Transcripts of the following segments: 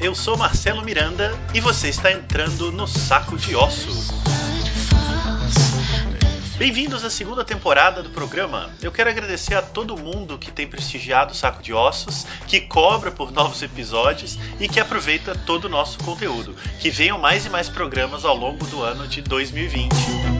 eu sou Marcelo Miranda e você está entrando no Saco de Ossos. Bem-vindos à segunda temporada do programa. Eu quero agradecer a todo mundo que tem prestigiado o Saco de Ossos, que cobra por novos episódios e que aproveita todo o nosso conteúdo. Que venham mais e mais programas ao longo do ano de 2020.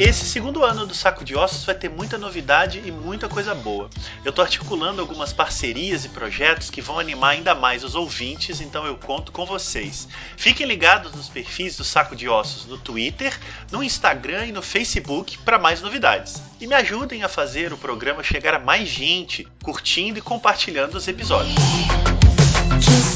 Esse segundo ano do Saco de Ossos vai ter muita novidade e muita coisa boa. Eu estou articulando algumas parcerias e projetos que vão animar ainda mais os ouvintes, então eu conto com vocês. Fiquem ligados nos perfis do Saco de Ossos no Twitter, no Instagram e no Facebook para mais novidades. E me ajudem a fazer o programa chegar a mais gente, curtindo e compartilhando os episódios.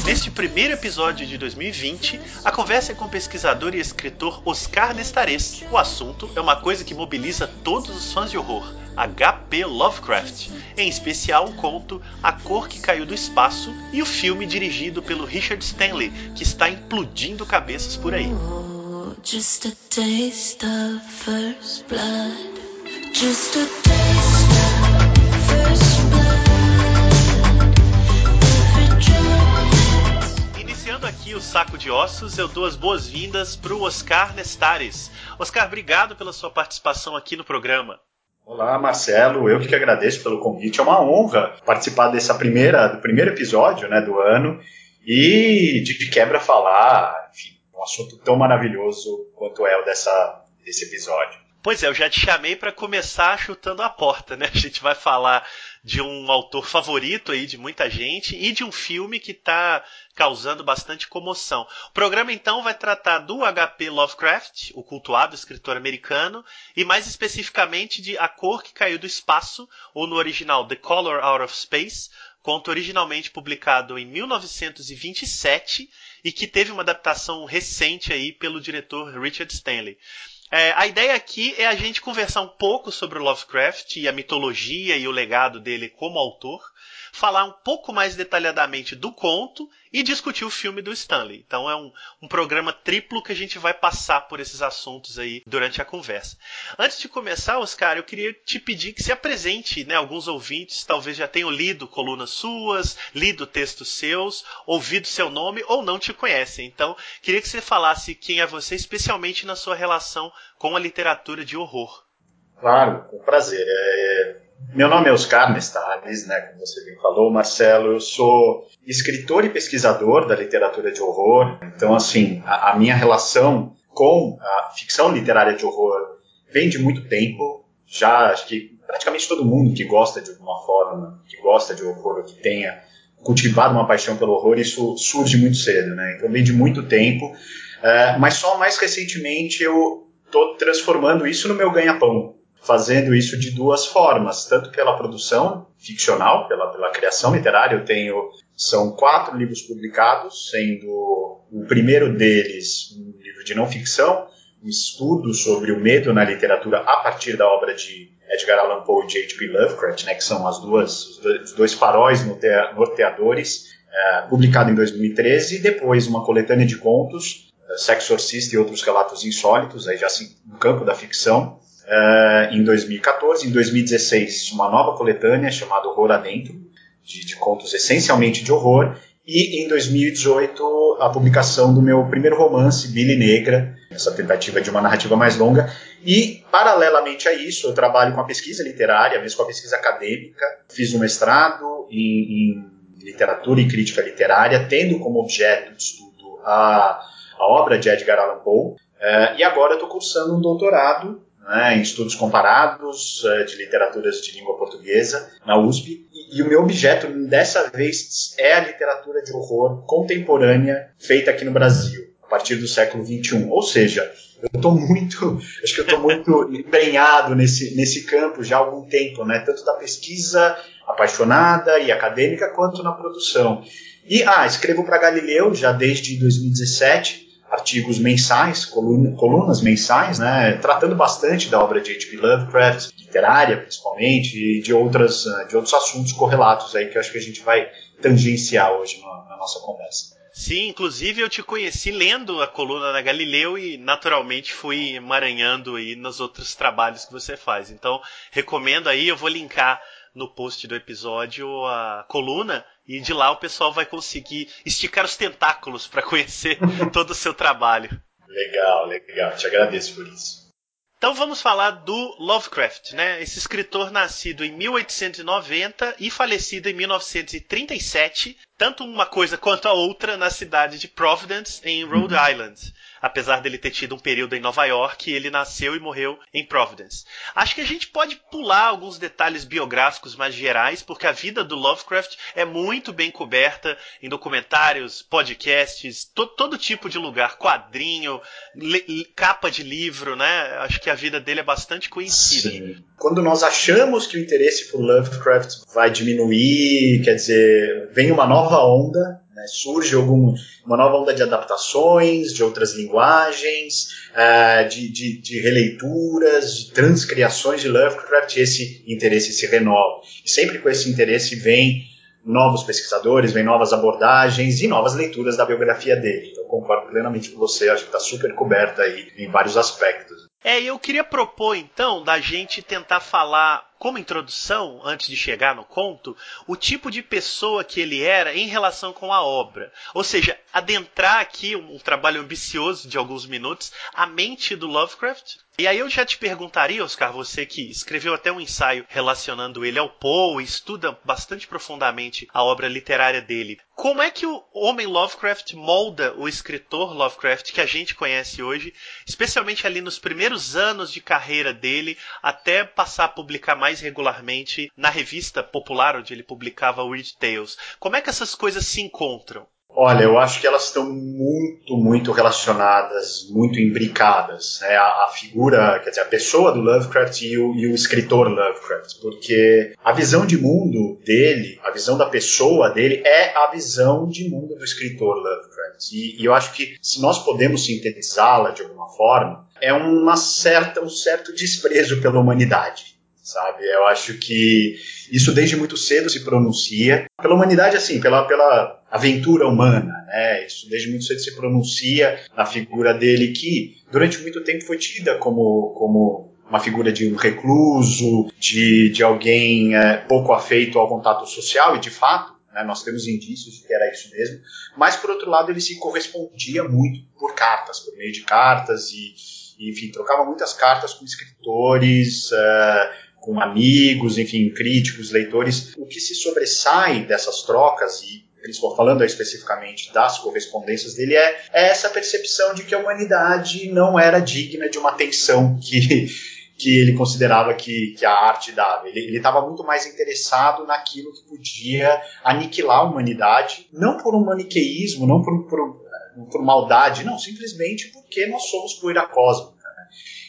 Neste primeiro episódio de 2020, a conversa é com o pesquisador e escritor Oscar Nestares. O assunto é uma coisa que mobiliza todos os fãs de horror, H.P. Lovecraft, em especial o conto A Cor que Caiu do Espaço e o filme dirigido pelo Richard Stanley, que está implodindo cabeças por aí. Oh, just a taste of first blood. Just a taste of first Iniciando aqui o Saco de Ossos, eu dou as boas-vindas para o Oscar Nestares. Oscar, obrigado pela sua participação aqui no programa. Olá, Marcelo. Eu que agradeço pelo convite. É uma honra participar dessa primeira, do primeiro episódio né, do ano e de quebra falar, enfim, um assunto tão maravilhoso quanto é o dessa, desse episódio. Pois é, eu já te chamei para começar chutando a porta, né? A gente vai falar de um autor favorito aí de muita gente e de um filme que está causando bastante comoção. O programa então vai tratar do H.P. Lovecraft, o cultuado escritor americano, e mais especificamente de A Cor que Caiu do Espaço, ou no original The Color Out of Space, conto originalmente publicado em 1927 e que teve uma adaptação recente aí pelo diretor Richard Stanley. É, a ideia aqui é a gente conversar um pouco sobre o Lovecraft e a mitologia e o legado dele como autor, falar um pouco mais detalhadamente do conto e discutir o filme do Stanley. Então é um, um programa triplo que a gente vai passar por esses assuntos aí durante a conversa. Antes de começar, Oscar, eu queria te pedir que se apresente, né? Alguns ouvintes talvez já tenham lido colunas suas, lido textos seus, ouvido seu nome ou não te conhecem. Então, queria que você falasse quem é você, especialmente na sua relação com a literatura de horror. Claro, com prazer. É, meu nome é Oscar Nestales, né, como você bem falou, Marcelo. Eu sou escritor e pesquisador da literatura de horror. Então, assim, a, a minha relação com a ficção literária de horror vem de muito tempo. Já acho que praticamente todo mundo que gosta de alguma forma, que gosta de horror, que tenha cultivado uma paixão pelo horror, isso surge muito cedo, né? Então vem de muito tempo. Uh, mas só mais recentemente eu estou transformando isso no meu ganha-pão fazendo isso de duas formas, tanto pela produção ficcional, pela, pela criação literária. Eu tenho são quatro livros publicados, sendo o primeiro deles um livro de não ficção, um estudo sobre o medo na literatura a partir da obra de Edgar Allan Poe e H.P. Lovecraft, né, que são as duas, os dois, os dois faróis norteadores, é, publicado em 2013, e depois uma coletânea de contos, Sexo e outros relatos insólitos, aí já assim, no campo da ficção, uh, em 2014. Em 2016, uma nova coletânea chamada Horror Adentro, de, de contos essencialmente de horror. E em 2018, a publicação do meu primeiro romance, Billy Negra, essa tentativa de uma narrativa mais longa. E, paralelamente a isso, eu trabalho com a pesquisa literária, mesmo com a pesquisa acadêmica. Fiz um mestrado em, em literatura e crítica literária, tendo como objeto de estudo a, a obra de Edgar Allan Poe. Uh, e agora estou cursando um doutorado né, em estudos comparados uh, de literaturas de língua portuguesa na USP. E, e, o meu objeto dessa vez é a literatura de horror contemporânea feita aqui no Brasil, a partir do século XXI. Ou seja, eu estou muito, acho que eu estou muito embrenhado nesse, nesse campo já há algum tempo, né, tanto da pesquisa apaixonada e acadêmica quanto na produção. E, ah, escrevo para Galileu já desde 2017 artigos mensais, colunas mensais, né, tratando bastante da obra de H.P. Lovecraft, literária principalmente, e de, outras, eh, de outros assuntos correlatos aí que eu acho que a gente vai tangenciar hoje na, na nossa conversa. Sim, inclusive eu te conheci lendo a coluna da Galileu e naturalmente fui emaranhando aí nos outros trabalhos que você faz. Então, recomendo aí, eu vou linkar no post do episódio a coluna e de lá o pessoal vai conseguir esticar os tentáculos para conhecer todo o seu trabalho. Legal, legal. Te agradeço por isso. Então vamos falar do Lovecraft, né? Esse escritor nascido em 1890 e falecido em 1937, tanto uma coisa quanto a outra na cidade de Providence, em Rhode uhum. Island apesar dele ter tido um período em Nova York, ele nasceu e morreu em Providence. Acho que a gente pode pular alguns detalhes biográficos mais gerais, porque a vida do Lovecraft é muito bem coberta em documentários, podcasts, to todo tipo de lugar, quadrinho, capa de livro, né? Acho que a vida dele é bastante conhecida. Sim. Quando nós achamos que o interesse por Lovecraft vai diminuir, quer dizer, vem uma nova onda, né? Surge uma nova onda de adaptações, de outras linguagens, uh, de, de, de, releituras, de transcriações de Lovecraft, e esse interesse se renova. E sempre com esse interesse vem novos pesquisadores, vem novas abordagens e novas leituras da biografia dele. Então, concordo plenamente com você, acho que está super coberta aí em vários aspectos. É, eu queria propor então da gente tentar falar como introdução, antes de chegar no conto, o tipo de pessoa que ele era em relação com a obra. Ou seja, adentrar aqui um, um trabalho ambicioso de alguns minutos, a mente do Lovecraft. E aí eu já te perguntaria, Oscar, você que escreveu até um ensaio relacionando ele ao Poe estuda bastante profundamente a obra literária dele. Como é que o homem Lovecraft molda o escritor Lovecraft que a gente conhece hoje, especialmente ali nos primeiros anos de carreira dele, até passar a publicar mais regularmente na revista popular onde ele publicava Weird Tales? Como é que essas coisas se encontram? Olha, eu acho que elas estão muito, muito relacionadas, muito imbricadas. Né? A, a, figura, quer dizer, a pessoa do Lovecraft e o, e o, escritor Lovecraft, porque a visão de mundo dele, a visão da pessoa dele, é a visão de mundo do escritor Lovecraft. E, e eu acho que se nós podemos sintetizá-la de alguma forma, é uma certa, um certo desprezo pela humanidade sabe? Eu acho que isso desde muito cedo se pronuncia pela humanidade, assim, pela, pela aventura humana, né? Isso desde muito cedo se pronuncia na figura dele que durante muito tempo foi tida como como uma figura de um recluso, de, de alguém é, pouco afeito ao contato social, e de fato, né, nós temos indícios de que era isso mesmo, mas por outro lado ele se correspondia muito por cartas, por meio de cartas e, enfim, trocava muitas cartas com escritores, uh, com amigos, enfim, críticos, leitores. O que se sobressai dessas trocas e falando especificamente das correspondências dele, é, é, essa percepção de que a humanidade não era digna de uma atenção que, que ele considerava que, que a arte dava. Ele estava muito mais interessado naquilo que podia aniquilar a humanidade, não por um maniqueísmo, não por, por, por maldade, não, simplesmente porque nós somos poeira cósmica.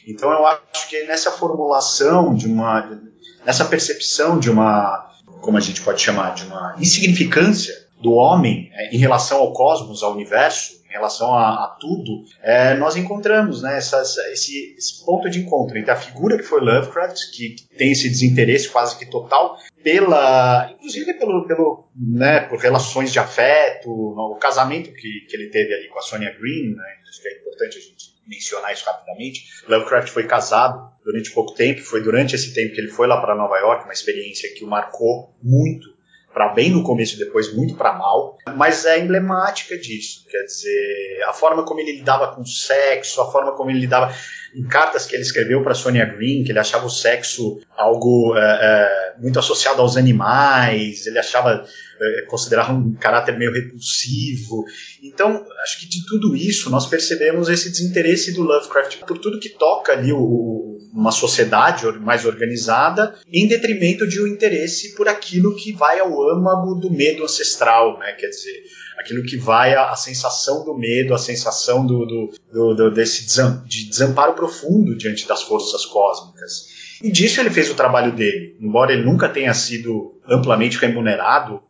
Então eu acho que nessa formulação de uma, nessa percepção de uma, como a gente pode chamar, de uma insignificância do homem é, em relação ao cosmos, ao universo, em relação a, a tudo, é, nós encontramos né, essa, esse, esse, ponto de encontro entre a figura que foi Lovecraft, que tem esse desinteresse quase que total, pela, inclusive pelo, pelo, né, por relações de afeto, o casamento que, que ele teve ali com a Sonia Green, né, acho que é importante a gente mencionar isso rapidamente. Lovecraft foi casado durante pouco tempo, foi durante esse tempo que ele foi lá para Nova York, uma experiência que o marcou muito para bem no começo e depois muito para mal, mas é emblemática disso, quer dizer, a forma como ele lidava com sexo, a forma como ele lidava em cartas que ele escreveu para Sonia Green, que ele achava o sexo algo é, é, muito associado aos animais, ele achava é, considerava um caráter meio repulsivo. Então, acho que de tudo isso nós percebemos esse desinteresse do Lovecraft por tudo que toca ali o, uma sociedade mais organizada, em detrimento de um interesse por aquilo que vai ao âmago do medo ancestral, né? Quer dizer, aquilo que vai à, sensação do medo, a sensação do, do, do, do desse desam, de desamparo profundo diante das forças cósmicas. E disso ele fez o trabalho dele, embora ele nunca tenha sido amplamente remunerado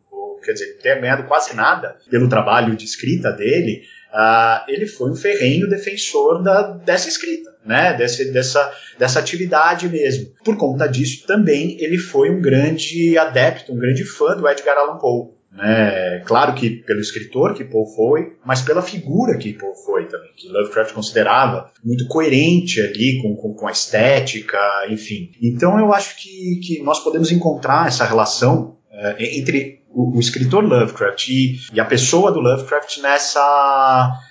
quer dizer, ter ganhado quase nada pelo trabalho de escrita dele, uh, ele foi um ferrenho defensor da, dessa escrita, né? Desse, dessa, dessa atividade mesmo. Por conta disso, também ele foi um grande adepto, um grande fã do Edgar Allan Poe. Né? Claro que pelo escritor que Poe foi, mas pela figura que Poe foi também, que Lovecraft considerava muito coerente ali com, com, com a estética, enfim. Então eu acho que, que nós podemos encontrar essa relação é, entre o, o, escritor Lovecraft e, e a pessoa do Lovecraft nessa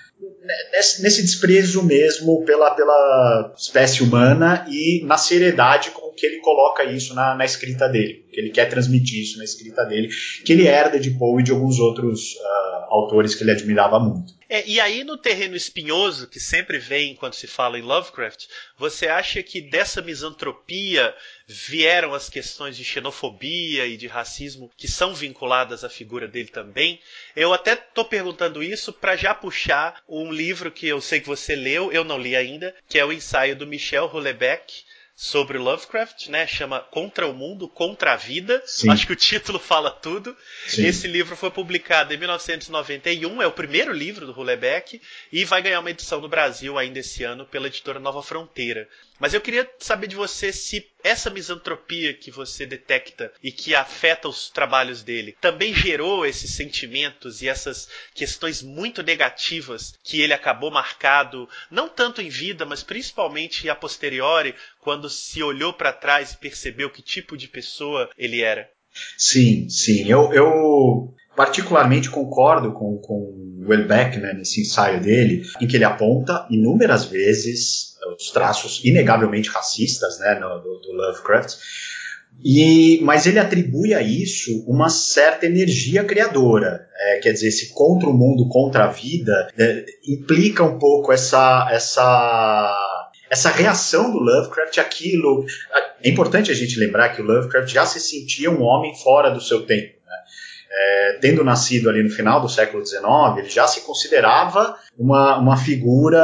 nesse, desprezo mesmo pela, pela espécie humana e na seriedade com que ele coloca isso na, na escrita dele, que ele quer transmitir isso na escrita dele, que ele herda de Poe e de alguns outros uh, autores que ele admirava muito. É, e aí no terreno espinhoso que sempre vem quando se fala em Lovecraft, você acha que dessa misantropia vieram as questões de xenofobia e de racismo que são vinculadas à figura dele também? Eu até estou perguntando isso para já puxar um livro que eu sei que você leu, eu não li ainda, que é o ensaio do Michel Houellebecq, sobre Lovecraft, né? Chama Contra o Mundo, Contra a Vida. Sim. Acho que o título fala tudo. Sim. Esse livro foi publicado em 1991, é o primeiro livro do Hulebeck e vai ganhar uma edição no Brasil ainda esse ano pela editora Nova Fronteira. Mas eu queria saber de você se essa misantropia que você detecta e que afeta os trabalhos dele também gerou esses sentimentos e essas questões muito negativas que ele acabou marcado, não tanto em vida, mas principalmente a posteriori, quando se olhou para trás e percebeu que tipo de pessoa ele era. Sim, sim. Eu, eu particularmente concordo com, com o Welbeck né, nesse ensaio dele, em que ele aponta inúmeras vezes os traços inegavelmente racistas né, no, do, do Lovecraft, e, mas ele atribui a isso uma certa energia criadora. É, quer dizer, esse contra o mundo, contra a vida, é, implica um pouco essa, essa, essa reação do Lovecraft aquilo. É importante a gente lembrar que o Lovecraft já se sentia um homem fora do seu tempo. É, tendo nascido ali no final do século XIX, ele já se considerava uma, uma figura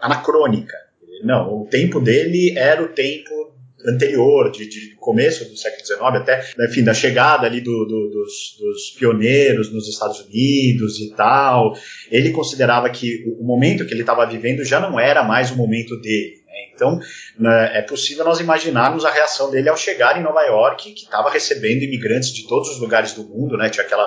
anacrônica. Não, o tempo dele era o tempo anterior, de, de, começo do século XIX, até, enfim, da chegada ali do, do, dos, dos, pioneiros nos Estados Unidos e tal. Ele considerava que o momento que ele estava vivendo já não era mais o momento dele. Então, né, é possível nós imaginarmos a reação dele ao chegar em Nova York, que estava recebendo imigrantes de todos os lugares do mundo, né, tinha aquele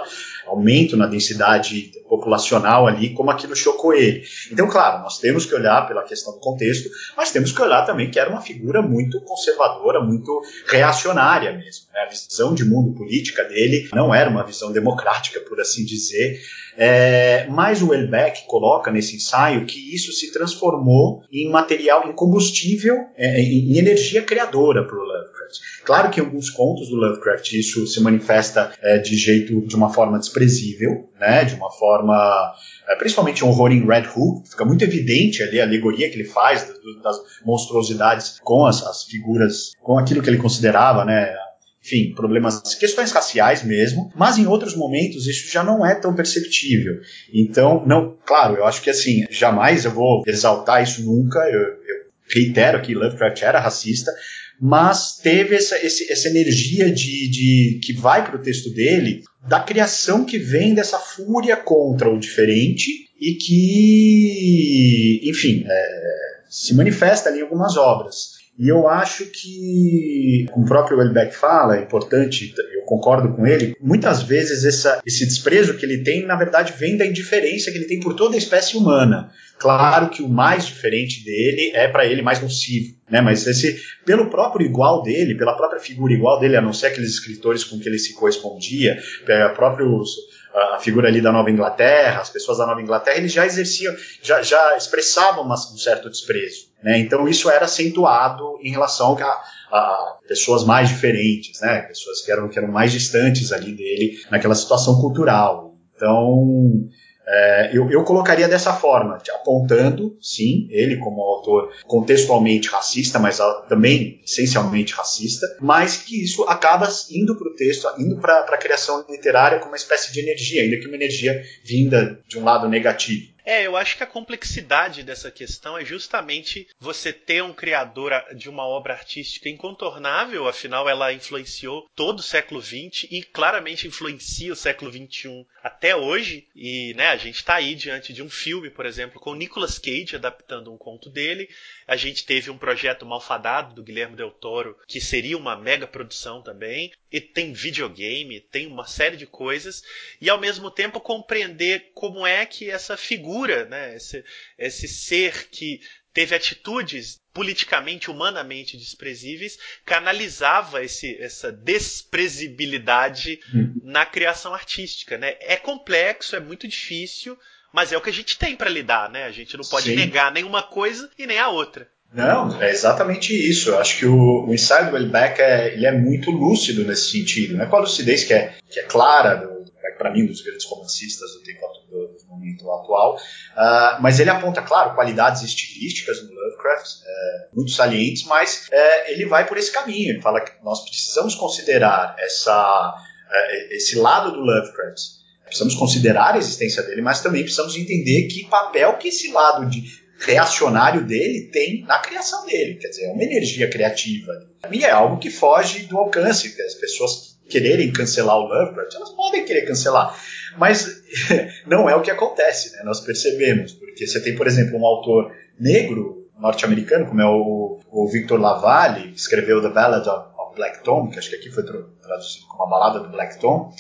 aumento na densidade populacional ali, como aquilo chocou ele. Então, claro, nós temos que olhar pela questão do contexto, mas temos que olhar também que era uma figura muito conservadora, muito reacionária mesmo. Né? A visão de mundo política dele não era uma visão democrática, por assim dizer. É, mas o Welbeck coloca nesse ensaio que isso se transformou em material, em combustível, é, em, energia criadora para o Lovecraft. Claro que em alguns contos do Lovecraft isso se manifesta é, de jeito, de uma forma desprezível, né, de uma forma é, principalmente o horror em Red Hook, fica muito evidente ali a alegoria que ele faz das, das monstruosidades com as, as, figuras, com aquilo que ele considerava, né, enfim, problemas, questões raciais mesmo, mas em outros momentos isso já não é tão perceptível. Então, não, claro, eu acho que assim, jamais eu vou exaltar isso nunca, eu, eu reitero que Lovecraft era racista, mas teve essa, esse, essa energia de, de que vai para o texto dele da criação que vem dessa fúria contra o diferente e que, enfim, é, se manifesta ali em algumas obras. E eu acho que, como o próprio Welbeck fala, é importante, eu concordo com ele, muitas vezes essa, esse desprezo que ele tem, na verdade, vem da indiferença que ele tem por toda a espécie humana. Claro que o mais diferente dele é para ele mais nocivo, né? Mas esse, pelo próprio igual dele, pela própria figura igual dele, a não ser aqueles escritores com que ele se correspondia, próprios a figura ali da Nova Inglaterra, as pessoas da Nova Inglaterra, eles já exerciam, já, já expressavam um certo desprezo. Né? Então isso era acentuado em relação a, a, pessoas mais diferentes, né? pessoas que eram, que eram mais distantes ali dele naquela situação cultural. Então é, eu, eu, colocaria dessa forma, apontando, sim, ele como autor contextualmente racista, mas também essencialmente racista, mas que isso acaba indo para o texto, indo para a criação literária como uma espécie de energia, ainda que uma energia vinda de um lado negativo. É, eu acho que a complexidade dessa questão é justamente você ter um criador de uma obra artística incontornável, afinal ela influenciou todo o século XX e claramente influencia o século XXI até hoje. E né, a gente está aí diante de um filme, por exemplo, com Nicolas Cage adaptando um conto dele. A gente teve um projeto Malfadado do Guilherme Del Toro, que seria uma mega produção também. E tem videogame, tem uma série de coisas. E ao mesmo tempo compreender como é que essa figura, né, esse, esse ser que teve atitudes politicamente, humanamente desprezíveis, canalizava esse, essa desprezibilidade uhum. na criação artística. Né? É complexo, é muito difícil, mas é o que a gente tem para lidar. Né? A gente não pode Sim. negar nenhuma coisa e nem a outra. Não, é exatamente isso. Eu acho que o, o Inside Wellback é, ele é muito lúcido nesse sentido. Não é com a lucidez que é, que é clara para mim, um dos grandes romancistas do tempo do, do momento atual. Uh, mas ele aponta, claro, qualidades estilísticas no Lovecraft, é, muito salientes, mas é, ele vai por esse caminho. Ele fala que nós precisamos considerar essa, é, esse lado do Lovecraft. Precisamos considerar a existência dele, mas também precisamos entender que papel que esse lado de reacionário dele tem na criação dele. Quer dizer, é uma energia criativa. E é algo que foge do alcance, as pessoas quererem cancelar o Lovecraft, elas podem querer cancelar. Mas não é o que acontece, né? Nós percebemos. Porque você tem, por exemplo, um autor negro norte-americano, como é o, o Victor Lavalle, que escreveu The Ballad of, Black Tom, que acho que aqui foi traduzido como a balada do Black Tom,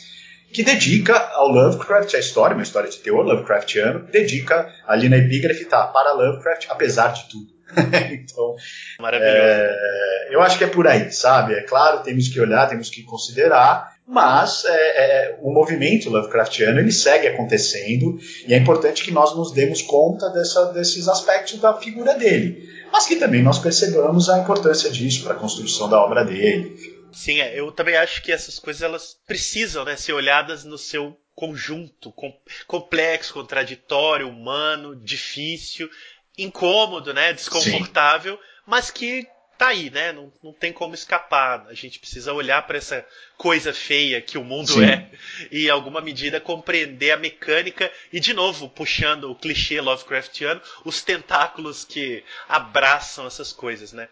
que dedica ao Lovecraft a história, uma história de teor Lovecraftiano, dedica ali na epígrafe, tá, para Lovecraft, apesar de tudo. então, Maravilhoso. É, eu acho que é por aí, sabe? É claro, temos que olhar, temos que considerar, mas é, é, o movimento Lovecraftiano ele segue acontecendo e é importante que nós nos demos conta dessa, desses aspectos da figura dele, mas que também nós percebamos a importância disso para a construção da obra dele. Sim, é, eu também acho que essas coisas elas precisam né, ser olhadas no seu conjunto com, complexo, contraditório, humano, difícil incômodo, né, desconfortável, Sim. mas que tá aí, né? Não, não tem como escapar. A gente precisa olhar para essa coisa feia que o mundo Sim. é e, em alguma medida, compreender a mecânica e, de novo, puxando o clichê Lovecraftiano, os tentáculos que abraçam essas coisas, né?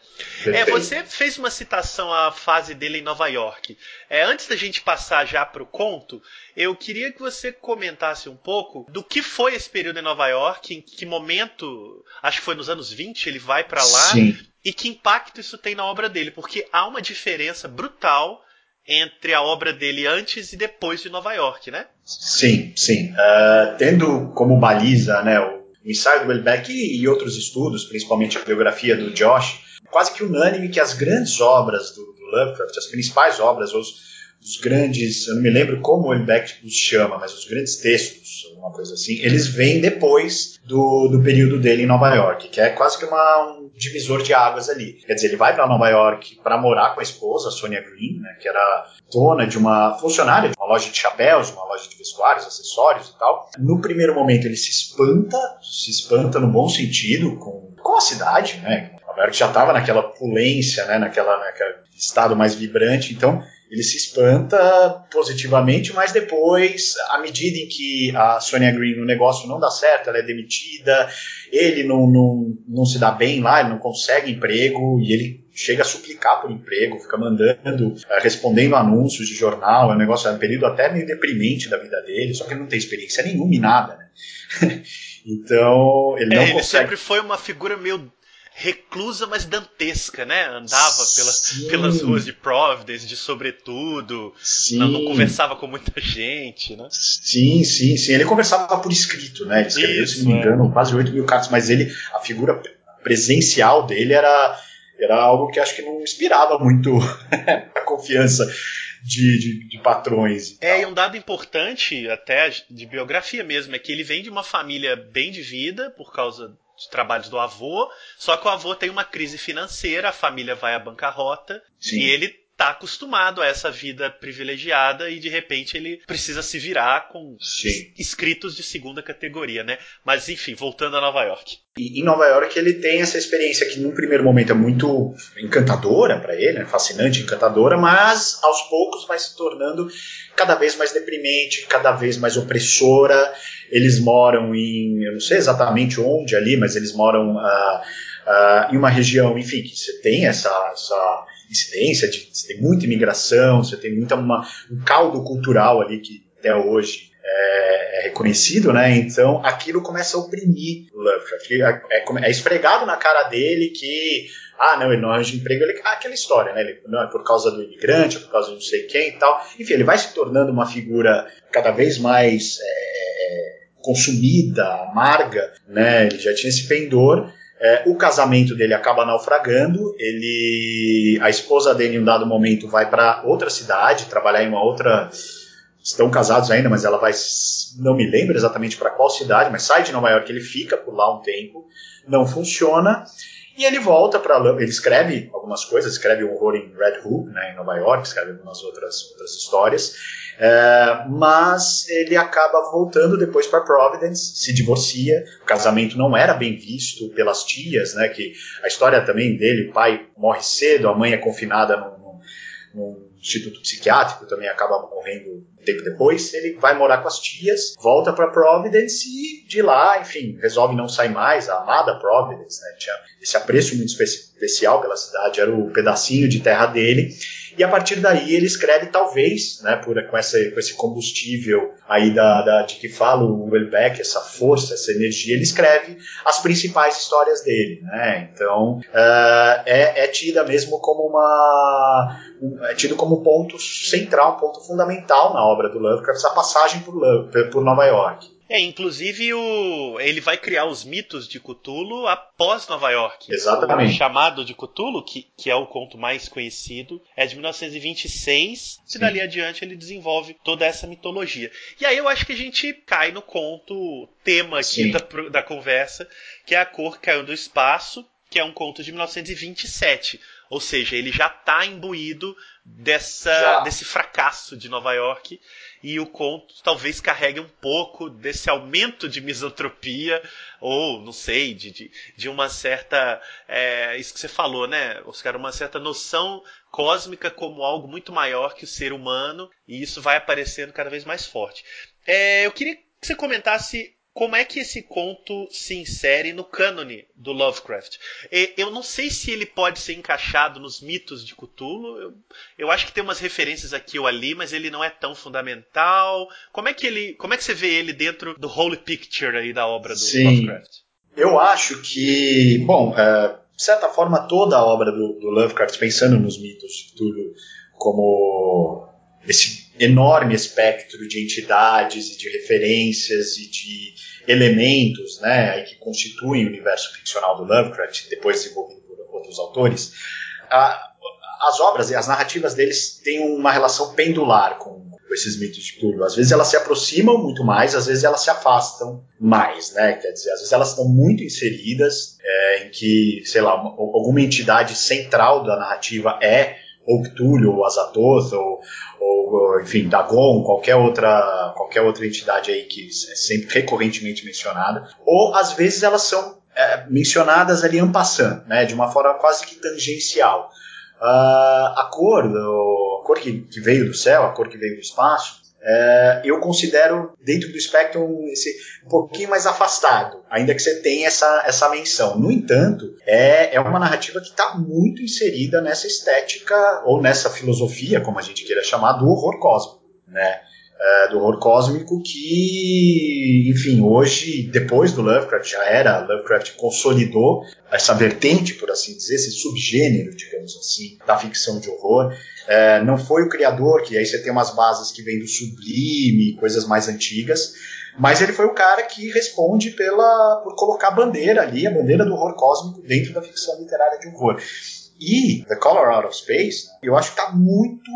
É, você fez uma citação à fase dele em Nova York. É, antes da gente passar já para o conto, eu queria que você comentasse um pouco do que foi esse período em Nova York, em que momento, acho que foi nos anos 20, ele vai para lá. Sim e que impacto isso tem na obra dele, porque há uma diferença brutal entre a obra dele antes e depois de Nova York, né? Sim, sim. Uh, tendo como baliza né, o, ensaio do Welbeck e, outros estudos, principalmente a biografia do Josh, quase que unânime que as grandes obras do, do Lovecraft, as principais obras, os, os grandes, eu não me lembro como o Welbeck os chama, mas os grandes textos, alguma coisa assim, eles vêm depois do, do período dele em Nova York, que é quase que uma, um divisor de águas ali. Quer dizer, ele vai para Nova York para morar com a esposa, a Sonia Green, né, que era dona de uma funcionária de uma loja de chapéus, uma loja de vestuários, acessórios e tal. No primeiro momento ele se espanta, se espanta no bom sentido com, com a cidade, né? Nova York já estava naquela opulência, né, naquela, naquele estado mais vibrante, então ele se espanta positivamente, mas depois, à medida em que a Sonia Green no negócio não dá certo, ela é demitida, ele não, não, não se dá bem lá, ele não consegue emprego e ele chega a suplicar por emprego, fica mandando, eh, respondendo anúncios de jornal, é um negócio, é um período até meio deprimente da vida dele, só que ele não tem experiência nenhuma em nada, né? então, ele não é, consegue... Ele sempre foi uma figura meio reclusa, mas dantesca, né? Andava pela, pelas ruas de Providence, de sobretudo, não, não, conversava com muita gente, né? Sim, sim, sim. Ele conversava por escrito, né? Ele escreveu, Isso, se não me é. engano, é. quase 8 mil cartas, mas ele, a figura presencial dele era, era algo que acho que não inspirava muito a confiança. De, de, de, patrões. É, e um dado importante, até de biografia mesmo, é que ele vem de uma família bem de vida, por causa de trabalhos do avô, só que o avô tem uma crise financeira, a família vai à bancarrota Sim. e ele tá acostumado a essa vida privilegiada e de repente ele precisa se virar com Sim. escritos de segunda categoria, né? Mas enfim, voltando a Nova York. E em Nova York ele tem essa experiência que num primeiro momento é muito encantadora para ele, né? fascinante, encantadora, mas aos poucos vai se tornando cada vez mais deprimente, cada vez mais opressora. Eles moram em, eu não sei exatamente onde ali, mas eles moram uh, uh, em uma região, enfim, que você tem essa, essa incidência, de, você tem muita imigração, você tem muita uma, um caldo cultural ali que até hoje é, é, reconhecido, né? Então aquilo começa a oprimir Lovecraft. É, é, é, esfregado na cara dele que ah, não, ele não arranja emprego, ele, ah, aquela história, né? Ele, não, é por causa do imigrante, é por causa de não sei quem e tal. Enfim, ele vai se tornando uma figura cada vez mais é, consumida, amarga, né? Ele já tinha esse pendor. É, o casamento dele acaba naufragando. Ele, a esposa dele, em um dado momento, vai para outra cidade, trabalhar em uma outra. Estão casados ainda, mas ela vai. Não me lembro exatamente para qual cidade, mas sai de Nova York. Ele fica por lá um tempo, não funciona. E ele volta para ele escreve algumas coisas, escreve o horror em Red Hook, né, em Nova York, escreve algumas outras, outras histórias. É, mas ele acaba voltando depois para Providence, se divorcia. O casamento não era bem visto pelas tias, né? Que a história também dele, o pai morre cedo, a mãe é confinada num, num instituto psiquiátrico, também acaba morrendo um tempo depois. Ele vai morar com as tias, volta para Providence e de lá, enfim, resolve não sair mais. A amada Providence, né? Tinha esse apreço muito especial pela cidade, era o pedacinho de terra dele. E a partir daí ele escreve, talvez, né, por, com, essa, com esse combustível aí da, da, de que fala o Welbeck, essa força, essa energia, ele escreve as principais histórias dele. Né? Então uh, é, é tida mesmo como uma. é tido como ponto central, um ponto fundamental na obra do Lovecraft, essa passagem por, por Nova York. É, inclusive o, ele vai criar os mitos de Cthulhu após Nova York. Exatamente. O chamado de Cthulhu, que, que é o conto mais conhecido, é de 1926, Sim. e dali adiante ele desenvolve toda essa mitologia. E aí eu acho que a gente cai no conto, tema aqui da, da conversa, que é A Cor Caiu do Espaço, que é um conto de 1927. Ou seja, ele já está imbuído dessa, desse fracasso de Nova York e o conto talvez carregue um pouco desse aumento de misantropia, ou não sei, de, de, de uma certa. É, isso que você falou, né, Oscar? Uma certa noção cósmica como algo muito maior que o ser humano, e isso vai aparecendo cada vez mais forte. É, eu queria que você comentasse como é que esse conto se insere no cânone do Lovecraft. Eu não sei se ele pode ser encaixado nos mitos de Cthulhu. Eu, eu, acho que tem umas referências aqui ou ali, mas ele não é tão fundamental. Como é que ele, como é que você vê ele dentro do whole picture aí da obra do Sim. Lovecraft? Eu acho que, bom, é, de certa forma toda a obra do, do Lovecraft, pensando nos mitos de Cthulhu como esse enorme espectro de entidades e de referências e de elementos né, que constituem o universo ficcional do Lovecraft, depois desenvolvido por outros autores, as obras e as narrativas deles têm uma relação pendular com, com esses mitos de Cthulhu. Às vezes elas se aproximam muito mais, às vezes elas se afastam mais, né? Quer dizer, às vezes elas estão muito inseridas é, em que, sei lá, uma, alguma entidade central da narrativa é ou Cthulhu, ou Azathoth, ou, ou, enfim, Dagon, qualquer outra, qualquer outra entidade aí que é sempre recorrentemente mencionada, ou às vezes elas são é, mencionadas ali en passant, né, de uma forma quase que tangencial. Uh, a cor, a cor que, que veio do céu, a cor que veio do espaço, é, eu considero dentro do espectro esse um pouquinho mais afastado, ainda que você tenha essa, essa menção. No entanto, é, é uma narrativa que está muito inserida nessa estética ou nessa filosofia, como a gente queira chamar, do horror cósmico, né? É, do horror cósmico que, enfim, hoje, depois do Lovecraft, já era, Lovecraft consolidou essa vertente, por assim dizer, esse subgênero, digamos assim, da ficção de horror. É, não foi o criador, que aí você tem umas bases que vêm do sublime, coisas mais antigas, mas ele foi o cara que responde pela, por colocar a bandeira ali, a bandeira do horror cósmico dentro da ficção literária de horror. E The Color Out of Space, eu acho que está muito,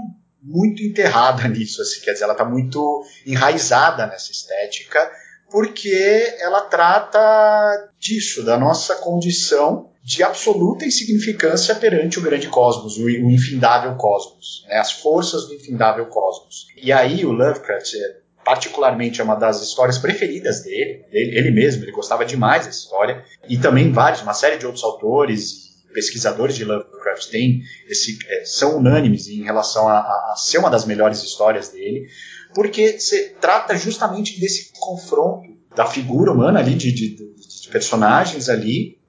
muito enterrada nisso, assim, quer dizer, ela está muito enraizada nessa estética, porque ela trata disso, da nossa condição de absoluta insignificância perante o grande cosmos, o, infindável cosmos, né, as forças do infindável cosmos. E aí o Lovecraft, é, particularmente, é uma das histórias preferidas dele, dele, ele mesmo, ele gostava demais dessa história, e também vários, uma série de outros autores pesquisadores de Lovecraft têm esse, é, são unânimes em relação a, a, ser uma das melhores histórias dele, porque se trata justamente desse confronto da figura humana ali, de, de, de personagens ali,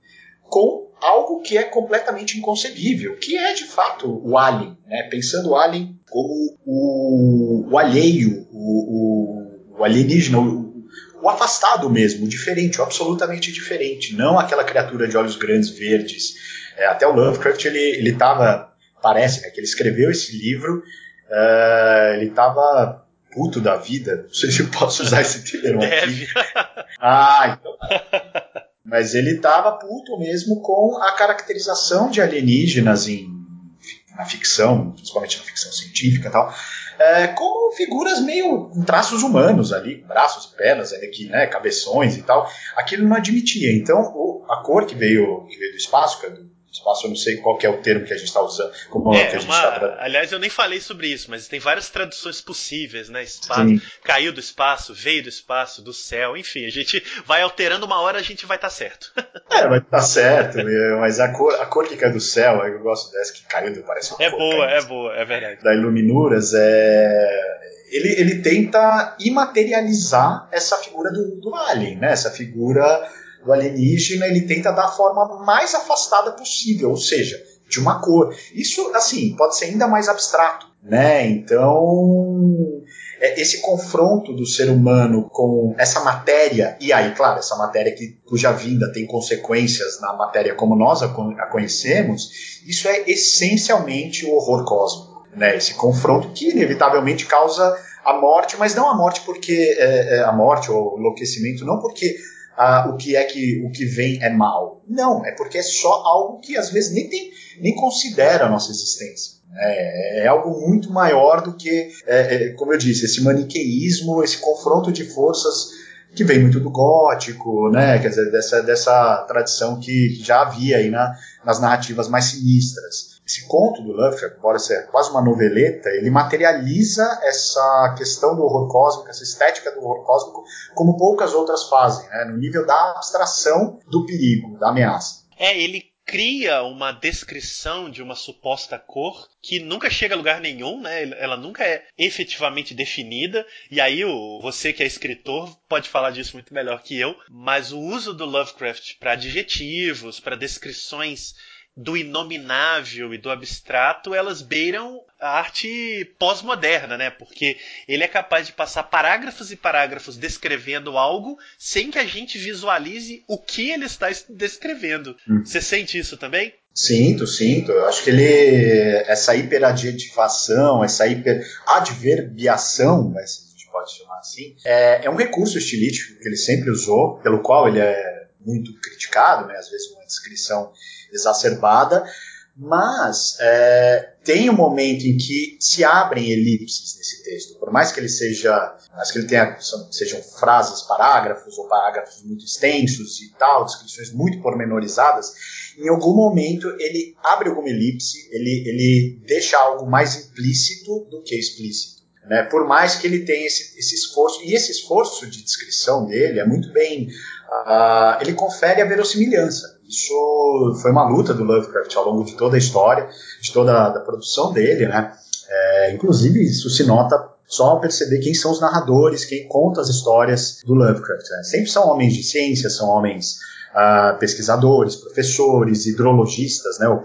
com algo que é completamente inconcebível, que é de fato o Alien, né? pensando o Alien como o, o alheio, o, o, o alienígena, o, o, afastado mesmo, o diferente, o absolutamente diferente, não aquela criatura de olhos grandes verdes. É, até o Lovecraft ele estava, parece né, que ele escreveu esse livro, uh, ele estava puto da vida, não sei se eu posso usar esse termo Deve. aqui. Ah, então. Mas ele estava puto mesmo com a caracterização de alienígenas em, na ficção, principalmente na ficção científica e tal, é, como figuras meio com traços humanos ali, braços e pernas, aqui, né, cabeções e tal. Aquilo não admitia. Então, o, a cor que veio, que veio do espaço, que é do espaço, eu não sei qual é o termo que a gente está usando. Como é, que a gente uma, tá... Aliás, eu nem falei sobre isso, mas tem várias traduções possíveis, né? Espaço, caiu do espaço, veio do espaço, do céu, enfim, a gente vai alterando uma hora, a gente vai estar tá certo. é, vai estar tá certo, mas a cor, a cor que cai do céu, eu gosto dessa que caiu, parece uma É boa, é boa, é verdade. Da Iluminuras, é ele, ele tenta imaterializar essa figura do, do alien, né? Essa figura do alienígena, ele tenta dar a forma mais afastada possível, ou seja, de uma cor. Isso, assim, pode ser ainda mais abstrato, né? Então, é, esse confronto do ser humano com essa matéria, e aí, claro, essa matéria que, cuja vinda tem consequências na matéria como nós a, a conhecemos, isso é essencialmente o horror cósmico. Né? Esse confronto que inevitavelmente causa a morte, mas não a morte porque é, é, a morte ou o enlouquecimento, não porque ah, o que é que o que vem é mal. Não, é porque é só algo que às vezes nem, tem, nem considera a nossa existência. É, é algo muito maior do que, é, é, como eu disse, esse maniqueísmo, esse confronto de forças que vem muito do gótico, né? Quer dizer, dessa, dessa tradição que já havia aí na, nas narrativas mais sinistras esse conto do Lovecraft, embora seja quase uma noveleta, ele materializa essa questão do horror cósmico, essa estética do horror cósmico, como poucas outras fazem, né? no nível da abstração do perigo, da ameaça. É, ele cria uma descrição de uma suposta cor que nunca chega a lugar nenhum, né? Ela nunca é efetivamente definida. E aí o, você que é escritor pode falar disso muito melhor que eu, mas o uso do Lovecraft para adjetivos, para descrições do inominável e do abstrato, elas beiram a arte pós-moderna, né? Porque ele é capaz de passar parágrafos e parágrafos descrevendo algo sem que a gente visualize o que ele está descrevendo. Hum. Você sente isso também? Sinto, sinto. Eu acho que ele. Essa hiperadjetivação, essa hiperadverbiação, se a gente pode chamar assim, é, é um recurso estilístico que ele sempre usou, pelo qual ele é muito criticado, né? Às vezes uma descrição exacerbada, mas é, tem um momento em que se abrem elipses nesse texto, por mais que ele seja, mais que ele tenha, sejam frases, parágrafos ou parágrafos muito extensos e tal, descrições muito pormenorizadas, em algum momento ele abre alguma elipse, ele, ele deixa algo mais implícito do que explícito. Né? Por mais que ele tenha esse, esse esforço, e esse esforço de descrição dele é muito bem, uh, ele confere a verossimilhança. Isso foi uma luta do Lovecraft ao longo de toda a história, de toda a produção dele, né? É, inclusive, isso se nota só ao perceber quem são os narradores, quem conta as histórias do Lovecraft. Né? Sempre são homens de ciência, são homens uh, pesquisadores, professores, hidrologistas, né? eu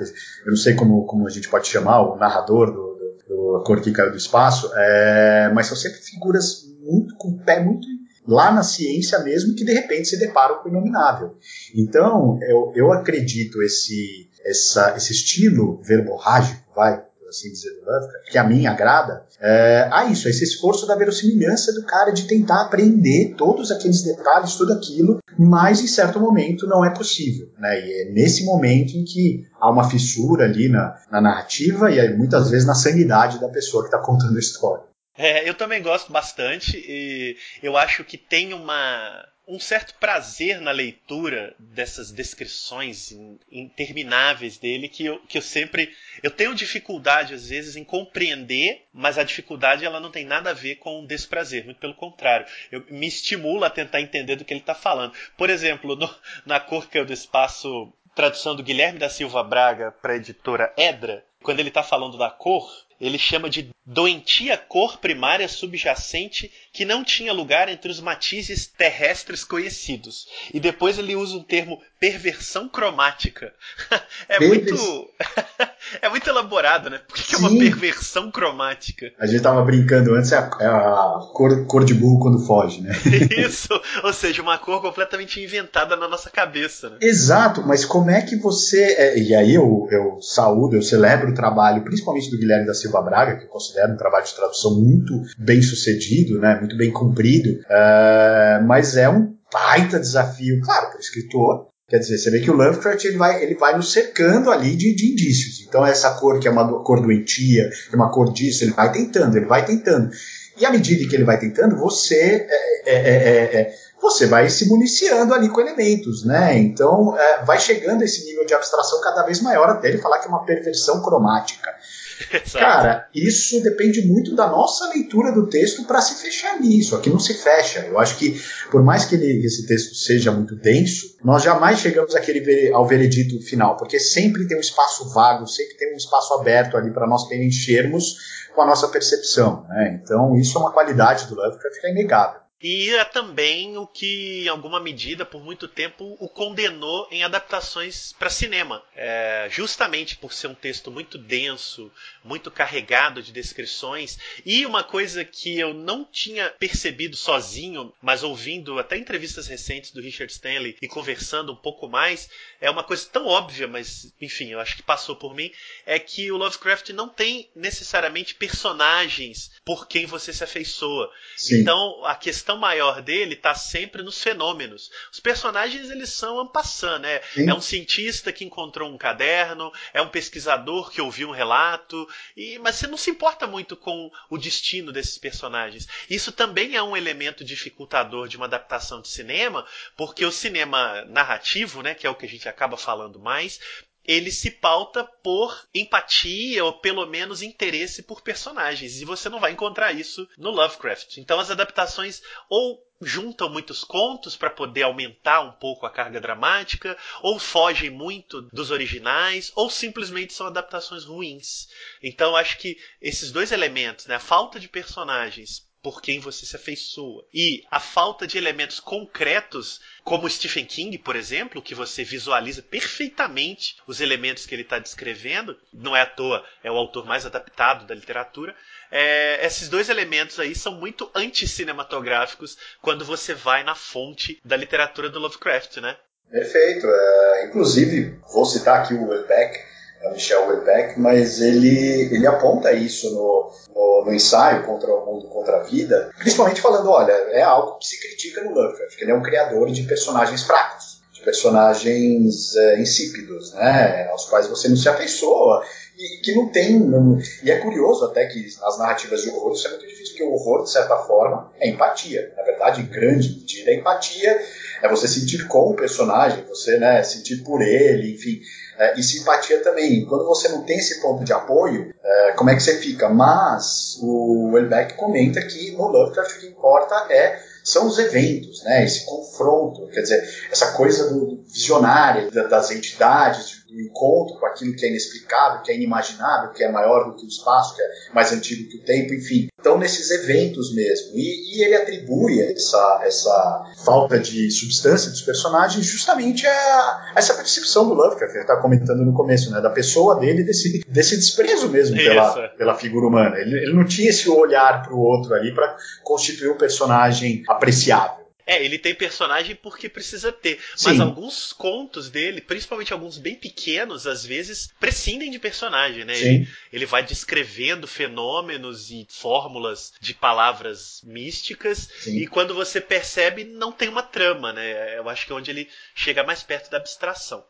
não sei como, como a gente pode chamar o narrador do, do, do do Espaço, é, mas são sempre figuras muito com pé muito lá na ciência mesmo que de repente se deparam com o inominável. Então, eu, eu acredito esse, essa, esse estilo verborrágico, vai, assim dizer, do Lovecraft, que a mim agrada, é, a isso, a esse esforço da verossimilhança do cara de tentar aprender todos aqueles detalhes, tudo aquilo, mas em certo momento não é possível. Né? E é nesse momento em que há uma fissura ali na, na narrativa e muitas vezes na sanidade da pessoa que está contando a história. É, eu também gosto bastante e eu acho que tem uma um certo prazer na leitura dessas descrições intermináveis dele que eu, que eu sempre eu tenho dificuldade às vezes em compreender, mas a dificuldade ela não tem nada a ver com desprazer, muito pelo contrário, eu, me estimula a tentar entender do que ele está falando. Por exemplo, no, na Cor que é do Espaço, tradução do Guilherme da Silva Braga para a editora Edra, quando ele está falando da cor, ele chama de doentia cor primária subjacente que não tinha lugar entre os matizes terrestres conhecidos. E depois ele usa um termo perversão cromática. é muito é muito elaborado, né? Por que, é uma perversão cromática? A gente tava brincando antes, é a, é a cor, cor de burro quando foge, né? Isso, ou seja, uma cor completamente inventada na nossa cabeça. Né? Exato, mas como é que você. É, e aí eu, eu saúdo, eu celebro o trabalho, principalmente do Guilherme da Silva Braga, que eu considero um trabalho de tradução muito bem sucedido, né? Muito bem cumprido, uh, mas é um baita desafio, claro, para o escritor, Quer dizer, você vê que o Lovecraft ele vai, ele vai nos cercando ali de, de indícios. Então, essa cor que é uma cor doentia, que é uma cor disso, ele vai tentando, ele vai tentando. E à medida que ele vai tentando, você é, é, é, você vai se municiando ali com elementos, né? Então, é, vai chegando a esse nível de abstração cada vez maior até ele falar que é uma perversão cromática. Cara, isso depende muito da nossa leitura do texto para se fechar nisso. Aqui não se fecha. Eu acho que, por mais que ele, esse texto seja muito denso, nós jamais chegamos àquele, ao veredito final, porque sempre tem um espaço vago, sempre tem um espaço aberto ali para nós preenchermos com a nossa percepção. Né? Então, isso é uma qualidade do Lovecraft que é inegável. E é também o que, em alguma medida, por muito tempo, o condenou em adaptações para cinema. É, justamente por ser um texto muito denso, muito carregado de descrições. E uma coisa que eu não tinha percebido sozinho, mas ouvindo até entrevistas recentes do Richard Stanley e conversando um pouco mais, é uma coisa tão óbvia, mas enfim, eu acho que passou por mim, é que o Lovecraft não tem necessariamente personagens por quem você se afeiçoa. Sim. Então, a questão maior dele está sempre nos fenômenos. Os personagens eles são ampassando, né? Sim. É um cientista que encontrou um caderno, é um pesquisador que ouviu um relato, e mas você não se importa muito com o destino desses personagens. Isso também é um elemento dificultador de uma adaptação de cinema, porque o cinema narrativo, né, que é o que a gente acaba falando mais, ele se pauta por empatia ou pelo menos interesse por personagens. E você não vai encontrar isso no Lovecraft. Então as adaptações ou juntam muitos contos para poder aumentar um pouco a carga dramática, ou fogem muito dos originais, ou simplesmente são adaptações ruins. Então acho que esses dois elementos, né, a falta de personagens por quem você se afeiçoa. E a falta de elementos concretos, como Stephen King, por exemplo, que você visualiza perfeitamente os elementos que ele está descrevendo, não é à toa, é o autor mais adaptado da literatura. É, esses dois elementos aí são muito anticinematográficos quando você vai na fonte da literatura do Lovecraft, né? Perfeito. É, inclusive, vou citar aqui o Welbeck, é o Michel Houellebecq, mas ele, ele aponta isso no, no, no, ensaio contra o mundo, contra a vida, principalmente falando, olha, é algo que se critica no Lovecraft, que ele é um criador de personagens fracos, de personagens é, insípidos, né, aos quais você não se afeiçoa, e que não tem. Não, e é curioso até que nas narrativas de horror isso é muito difícil, porque o horror, de certa forma, é empatia. Na verdade, em grande medida, é empatia é você sentir com o personagem, você né, sentir por ele, enfim é, e simpatia também. Quando você não tem esse ponto de apoio, é, como é que você fica? Mas o Welbeck comenta que no Lovecraft o que importa é são os eventos, né? Esse confronto, quer dizer, essa coisa do visionária das entidades, do encontro com aquilo que é inexplicável, que é inimaginável, que é maior do que o espaço, que é mais antigo que o tempo, enfim. Então, nesses eventos mesmo. E, e ele atribui essa, essa falta de substância dos personagens justamente a, a essa percepção do Lovecraft, que ele está comentando no começo, né? Da pessoa dele, desse, desse desprezo mesmo pela, pela figura humana. Ele, ele não tinha esse olhar para o outro ali para constituir um personagem apreciável. É, ele tem personagem porque precisa ter. Mas Sim. alguns contos dele, principalmente alguns bem pequenos, às vezes, prescindem de personagem, né? Ele, ele, vai descrevendo fenômenos e fórmulas de palavras místicas, Sim. e quando você percebe, não tem uma trama, né? Eu acho que é onde ele chega mais perto da abstração.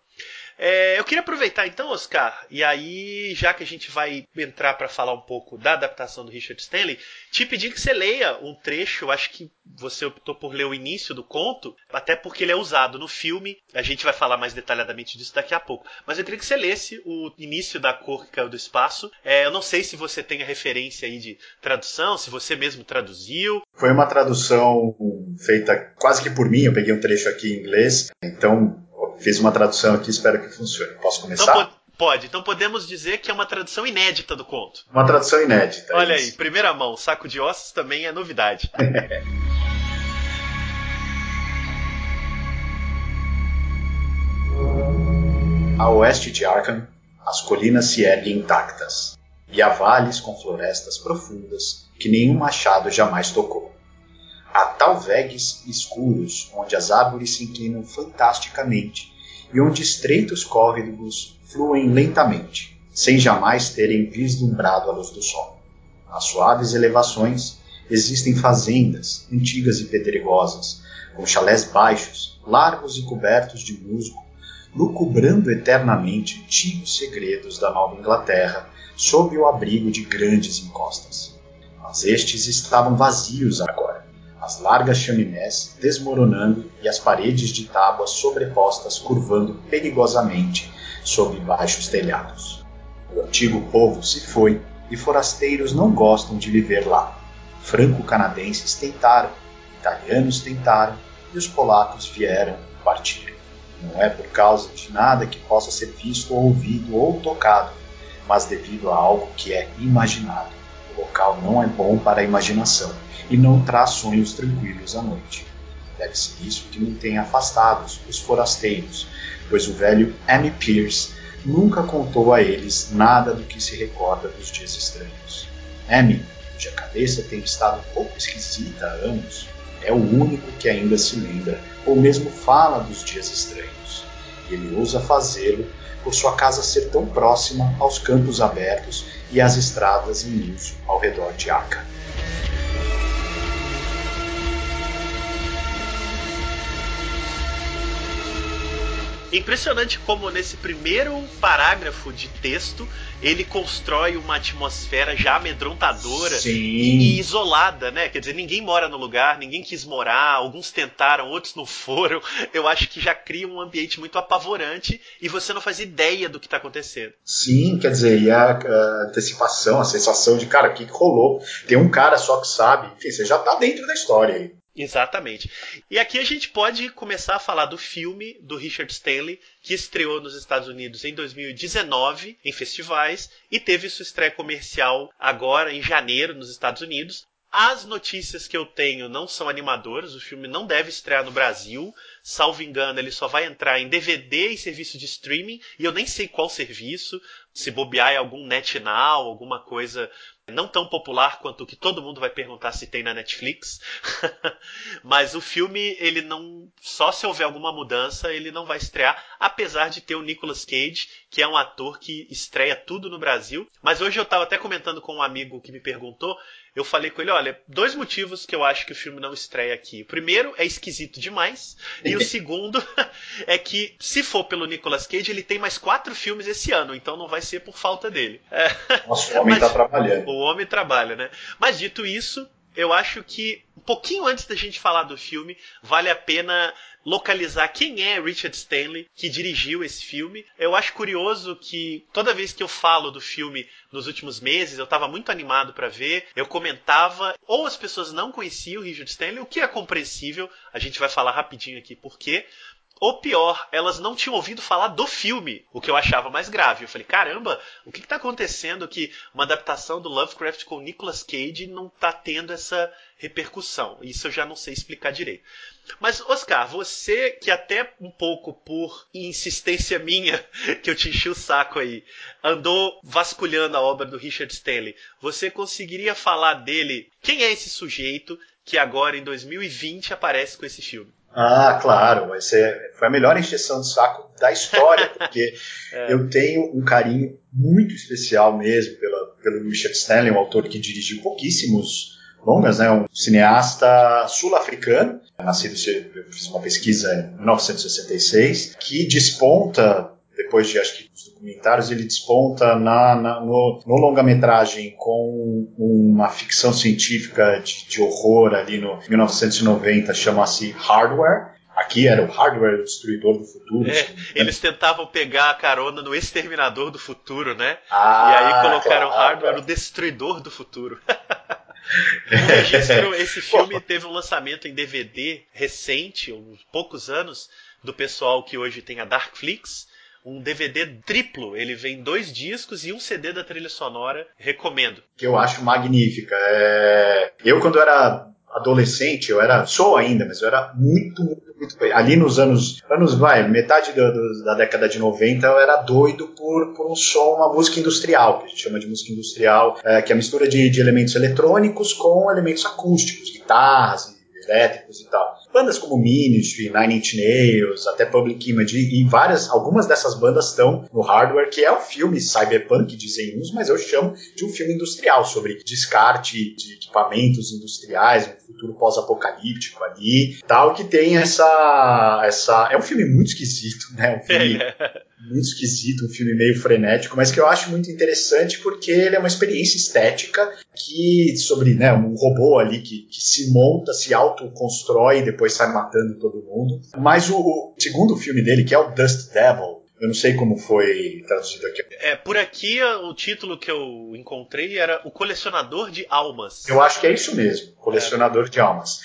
É, eu queria aproveitar então, Oscar, e aí, já que a gente vai entrar para falar um pouco da adaptação do Richard Stanley, te pedir que você leia um trecho, acho que você optou por ler o início do conto, até porque ele é usado no filme, a gente vai falar mais detalhadamente disso daqui a pouco. Mas eu queria que você lesse o início da cor que caiu do espaço. É, eu não sei se você tem a referência aí de tradução, se você mesmo traduziu. Foi uma tradução feita quase que por mim, eu peguei um trecho aqui em inglês, então fiz uma tradução aqui, espero que funcione. Posso começar? Então, Pode. Então podemos dizer que é uma tradução inédita do conto. Uma tradução inédita. Olha isso. aí, primeira mão, saco de ossos também é novidade. A oeste de Arkham, as colinas se erguem intactas, e há vales com florestas profundas que nenhum machado jamais tocou. Há talvegues escuros onde as árvores se inclinam fantasticamente e onde estreitos córregos fluem lentamente, sem jamais terem vislumbrado a luz do sol. Nas suaves elevações existem fazendas, antigas e pedregosas, com chalés baixos, largos e cobertos de musgo, lucubrando eternamente antigos segredos da Nova Inglaterra sob o abrigo de grandes encostas. Mas estes estavam vazios agora, as largas chaminés desmoronando e as paredes de tábuas sobrepostas curvando perigosamente sob baixos telhados. O antigo povo se foi e forasteiros não gostam de viver lá. Franco-canadenses tentaram, italianos tentaram e os polacos vieram e partiram. Não é por causa de nada que possa ser visto ou ouvido ou tocado, mas devido a algo que é imaginado. O local não é bom para a imaginação e não traz sonhos tranquilos à noite. Deve ser isso que mantém afastados os forasteiros pois o velho Amy Pierce nunca contou a eles nada do que se recorda dos dias estranhos. Amy, cuja cabeça tem estado um pouco esquisita há anos, é o único que ainda se lembra ou mesmo fala dos dias estranhos. Ele ousa fazê-lo por sua casa ser tão próxima aos campos abertos e às estradas em uso ao redor de Arca. Impressionante como nesse primeiro parágrafo de texto ele constrói uma atmosfera já amedrontadora e, e, isolada, né? Quer dizer, ninguém mora no lugar, ninguém quis morar, alguns tentaram, outros não foram. Eu acho que já cria um ambiente muito apavorante e você não faz ideia do que está acontecendo. Sim, quer dizer, e a, a, antecipação, a sensação de, cara, o que, que rolou? Tem um cara só que sabe. Enfim, você já está dentro da história aí. Exatamente. E aqui a gente pode começar a falar do filme do Richard Stanley, que estreou nos Estados Unidos em 2019 em festivais e teve sua estreia comercial agora em janeiro nos Estados Unidos. As notícias que eu tenho não são animadoras, o filme não deve estrear no Brasil. Salvo engano, ele só vai entrar em DVD e serviço de streaming, e eu nem sei qual serviço, se bobear é algum NetNow, alguma coisa não tão popular quanto o que todo mundo vai perguntar se tem na Netflix. Mas o filme, ele não. Só se houver alguma mudança, ele não vai estrear, apesar de ter o Nicolas Cage, que é um ator que estreia tudo no Brasil. Mas hoje eu estava até comentando com um amigo que me perguntou. Eu falei com ele: olha, dois motivos que eu acho que o filme não estreia aqui. O primeiro é esquisito demais. E o segundo é que, se for pelo Nicolas Cage, ele tem mais quatro filmes esse ano, então não vai ser por falta dele. É. Nossa, o homem está trabalhando. O homem trabalha, né? Mas dito isso, eu acho que um pouquinho antes da gente falar do filme, vale a pena localizar quem é Richard Stanley que dirigiu esse filme. Eu acho curioso que toda vez que eu falo do filme nos últimos meses, eu estava muito animado para ver, eu comentava, ou as pessoas não conheciam Richard Stanley, o que é compreensível, a gente vai falar rapidinho aqui por quê. Ou pior, elas não tinham ouvido falar do filme, o que eu achava mais grave. Eu falei, caramba, o que está acontecendo que uma adaptação do Lovecraft com Nicolas Cage não está tendo essa repercussão? Isso eu já não sei explicar direito. Mas, Oscar, você que até um pouco por insistência minha, que eu te enchi o saco aí, andou vasculhando a obra do Richard Stanley, você conseguiria falar dele? Quem é esse sujeito que agora, em 2020, aparece com esse filme? Ah, claro, vai ser, foi a melhor injeção de saco da história, porque é. eu tenho um carinho muito especial mesmo pela, pelo Richard Stanley, um autor que dirigiu pouquíssimos longas, né, um cineasta sul-africano, nascido, eu fiz uma pesquisa em 1966, que desponta depois de acho que os documentários, ele desponta na, na no, no longa-metragem com uma ficção científica de, de horror ali no 1990, chama-se Hardware. Aqui era o hardware o destruidor do futuro. É, eles tentavam pegar a carona no exterminador do futuro, né? Ah, e aí colocaram claro, hardware o destruidor do futuro. registro, esse filme teve um lançamento em DVD recente, uns poucos anos, do pessoal que hoje tem a Darkflix. Um DVD triplo, ele vem dois discos e um CD da trilha sonora. Recomendo. Que eu acho magnífica. É... Eu, quando era adolescente, eu era, sou ainda, mas eu era muito, muito, muito. Ali nos anos, anos vai, metade do, do, da década de 90, eu era doido por, por um som, uma música industrial, que a gente chama de música industrial, é, que é a mistura de, de elementos eletrônicos com elementos acústicos, guitarras elétricos e tal. Bandas como Ministry, Nine Inch Nails, até Public Image e várias, algumas dessas bandas estão no Hardware, que é um filme cyberpunk, dizem uns, mas eu chamo de um filme industrial sobre descarte de equipamentos industriais, um futuro pós-apocalíptico ali, tal que tem essa essa é um filme muito esquisito, né? Um filme muito esquisito, um filme meio frenético, mas que eu acho muito interessante porque ele é uma experiência estética que sobre né, um robô ali que, que se monta, se autoconstrói e depois sai matando todo mundo. Mas o, o segundo filme dele, que é o Dust Devil, eu não sei como foi traduzido aqui. É, por aqui o título que eu encontrei era O Colecionador de Almas. Eu acho que é isso mesmo, Colecionador é. de Almas.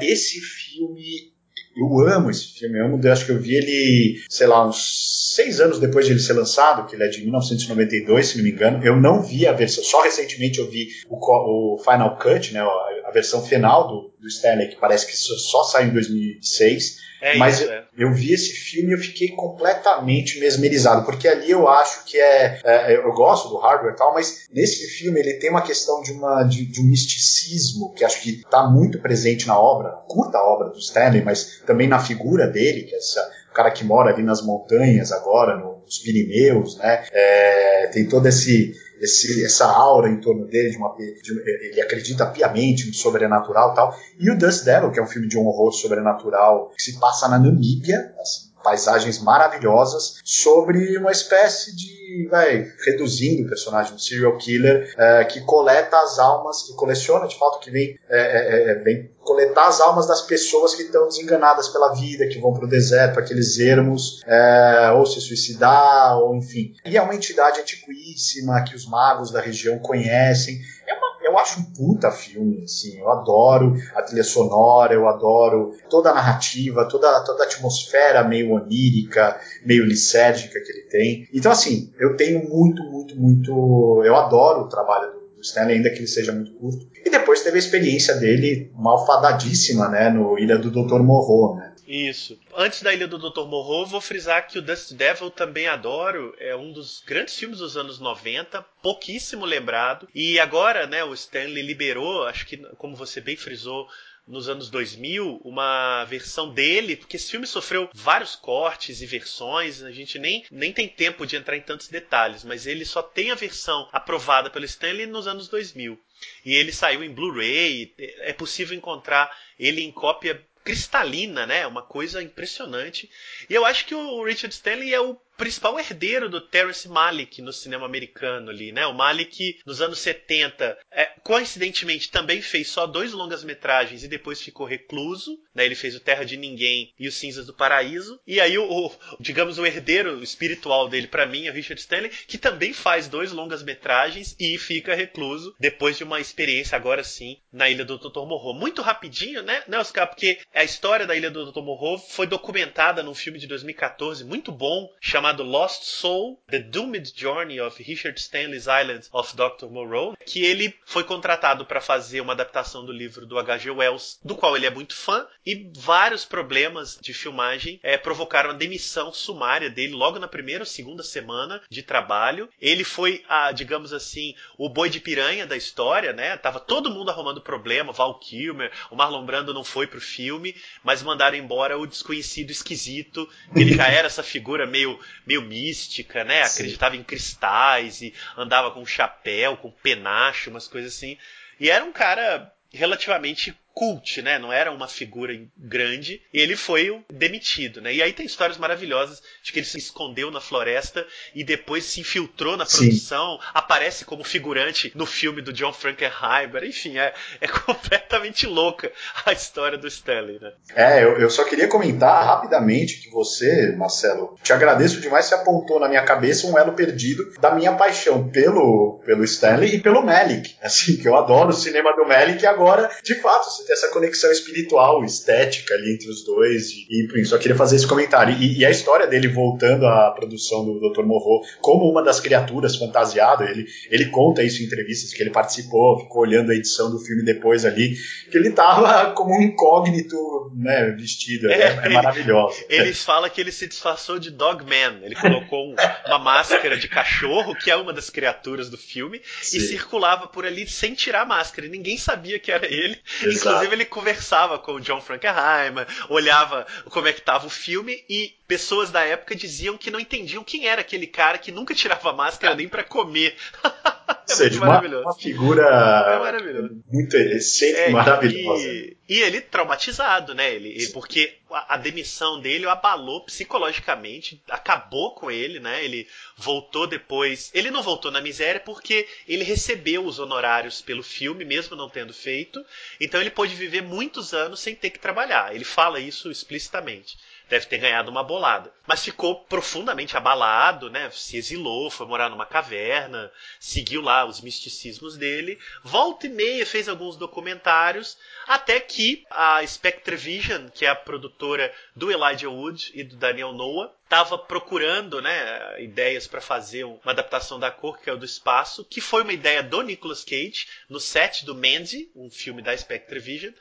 Esse filme eu amo esse filme, eu amo, acho que eu vi ele, sei lá, uns seis anos depois de ele ser lançado, que ele é de 1992, se não me engano. Eu não vi a versão, só recentemente eu vi o, o Final Cut, né, a versão final do, do Stanley, que parece que só saiu em 2006. É Mas isso, é. eu, vi esse filme e eu fiquei completamente mesmerizado, porque ali eu acho que é, é, Eu gosto do hardware e tal, mas nesse filme ele tem uma questão de, uma, de, de um misticismo que acho que está muito presente na obra, curta obra do Stanley, mas também na figura dele, que é essa, o cara que mora ali nas montanhas agora, nos Pirineus, né? É, tem todo esse esse, essa aura em torno dele, de uma, de, ele acredita piamente no sobrenatural e tal. E o Dust Devil, que é um filme de um horror sobrenatural que se passa na Namíbia, assim, paisagens maravilhosas, sobre uma espécie de, vai, reduzindo o personagem, um serial killer é, que coleta as almas, que coleciona de fato, que vem, é, é, é vem coletar as almas das pessoas que estão desenganadas pela vida, que vão para o deserto, para aqueles ermos, é, ou se suicidar, ou enfim. E é uma entidade antiquíssima que os magos da região conhecem. É uma, eu acho um puta filme, assim, eu adoro a trilha sonora, eu adoro toda a narrativa, toda, toda a atmosfera meio onírica, meio licérgica que ele tem. Então, assim, eu tenho muito, muito, muito. Eu adoro o trabalho do Stanley, ainda que ele seja muito curto. E depois teve a experiência dele malfadadíssima, né, no Ilha do Dr. Morro, né? Isso. Antes da Ilha do Dr. Morro, vou frisar que o Dust Devil também adoro. É um dos grandes filmes dos anos 90, pouquíssimo lembrado. E agora, né, o Stanley liberou, acho que, como você bem frisou, nos anos 2000 uma versão dele, porque esse filme sofreu vários cortes e versões, a gente nem, nem tem tempo de entrar em tantos detalhes, mas ele só tem a versão aprovada pelo Stanley nos anos 2000. E ele saiu em Blu-ray, é possível encontrar ele em cópia cristalina, né? Uma coisa impressionante. E eu acho que o Richard Stanley é o principal herdeiro do Terrence Malick no cinema americano ali, né? O Malick, nos anos 70, é, coincidentemente também fez só dois longas-metragens e depois ficou recluso, né? Ele fez o Terra de Ninguém e Os Cinzas do Paraíso. E aí o, o digamos o herdeiro espiritual dele para mim é o Richard Stanley, que também faz dois longas-metragens e fica recluso depois de uma experiência agora sim na Ilha do Dr. Morro. Muito rapidinho, né, né Oscar? Porque a história da Ilha do Dr. Morro foi documentada num filme de 2014 muito bom chamado chamado Lost Soul: The Doomed Journey of Richard Stanley's Island of Dr. Moreau, que ele foi contratado para fazer uma adaptação do livro do H.G. Wells, do qual ele é muito fã, e vários problemas de filmagem é, provocaram a demissão sumária dele logo na primeira ou segunda semana de trabalho. Ele foi, a, digamos assim, o boi de piranha da história, né? Tava todo mundo arrumando problema, Val Kilmer, o Marlon Brando não foi pro filme, mas mandaram embora o desconhecido esquisito, ele já era essa figura meio meio mística, né? Sim. Acreditava em cristais e andava com chapéu, com penacho, umas coisas assim. E era um cara relativamente cult, né? Não era uma figura grande. E ele foi demitido, né? E aí tem histórias maravilhosas de que ele se escondeu na floresta e depois se infiltrou na produção, Sim. aparece como figurante no filme do John Frankenheimer. Enfim, é, é completamente louca a história do Stanley, né? É, eu, eu só queria comentar rapidamente que você, Marcelo, te agradeço demais, você apontou na minha cabeça um elo perdido da minha paixão pelo, pelo Stanley e pelo Melick. Assim, que eu adoro o cinema do Melick e agora, de fato, tem essa conexão espiritual, estética ali entre os dois. E, enfim, só queria fazer esse comentário. E, e, a história dele voltando à produção do Dr. Morro como uma das criaturas fantasiado, ele, ele conta isso em entrevistas que ele participou, ficou olhando a edição do filme depois ali, que ele tava como um incógnito, né, vestido. É, é, maravilhoso. Eles falam que ele se disfarçou de Dogman. Ele colocou uma máscara de cachorro, que é uma das criaturas do filme, Sim. e circulava por ali sem tirar a máscara. E ninguém sabia que era ele. Exato. Inclusive, ele conversava com o John Frankenheimer, olhava como é que tava o filme e pessoas da época diziam que não entendiam quem era aquele cara que nunca tirava máscara nem para comer. é seja, uma, uma, figura é muito excêntrica, é, maravilhosa. E, e, ele traumatizado, né? Ele, ele porque a, a, demissão dele o abalou psicologicamente, acabou com ele, né? Ele voltou depois. Ele não voltou na miséria porque ele recebeu os honorários pelo filme, mesmo não tendo feito. Então ele pôde viver muitos anos sem ter que trabalhar. Ele fala isso explicitamente deve ter ganhado uma bolada. Mas ficou profundamente abalado, né? Se exilou, foi morar numa caverna, seguiu lá os misticismos dele. Volta e meia fez alguns documentários, até que a Spectrevision, que é a produtora do Elijah Wood e do Daniel Noah, estava procurando né, ideias para fazer uma adaptação da cor, que é o do espaço, que foi uma ideia do Nicolas Cage no set do Mandy, um filme da Spectrevision.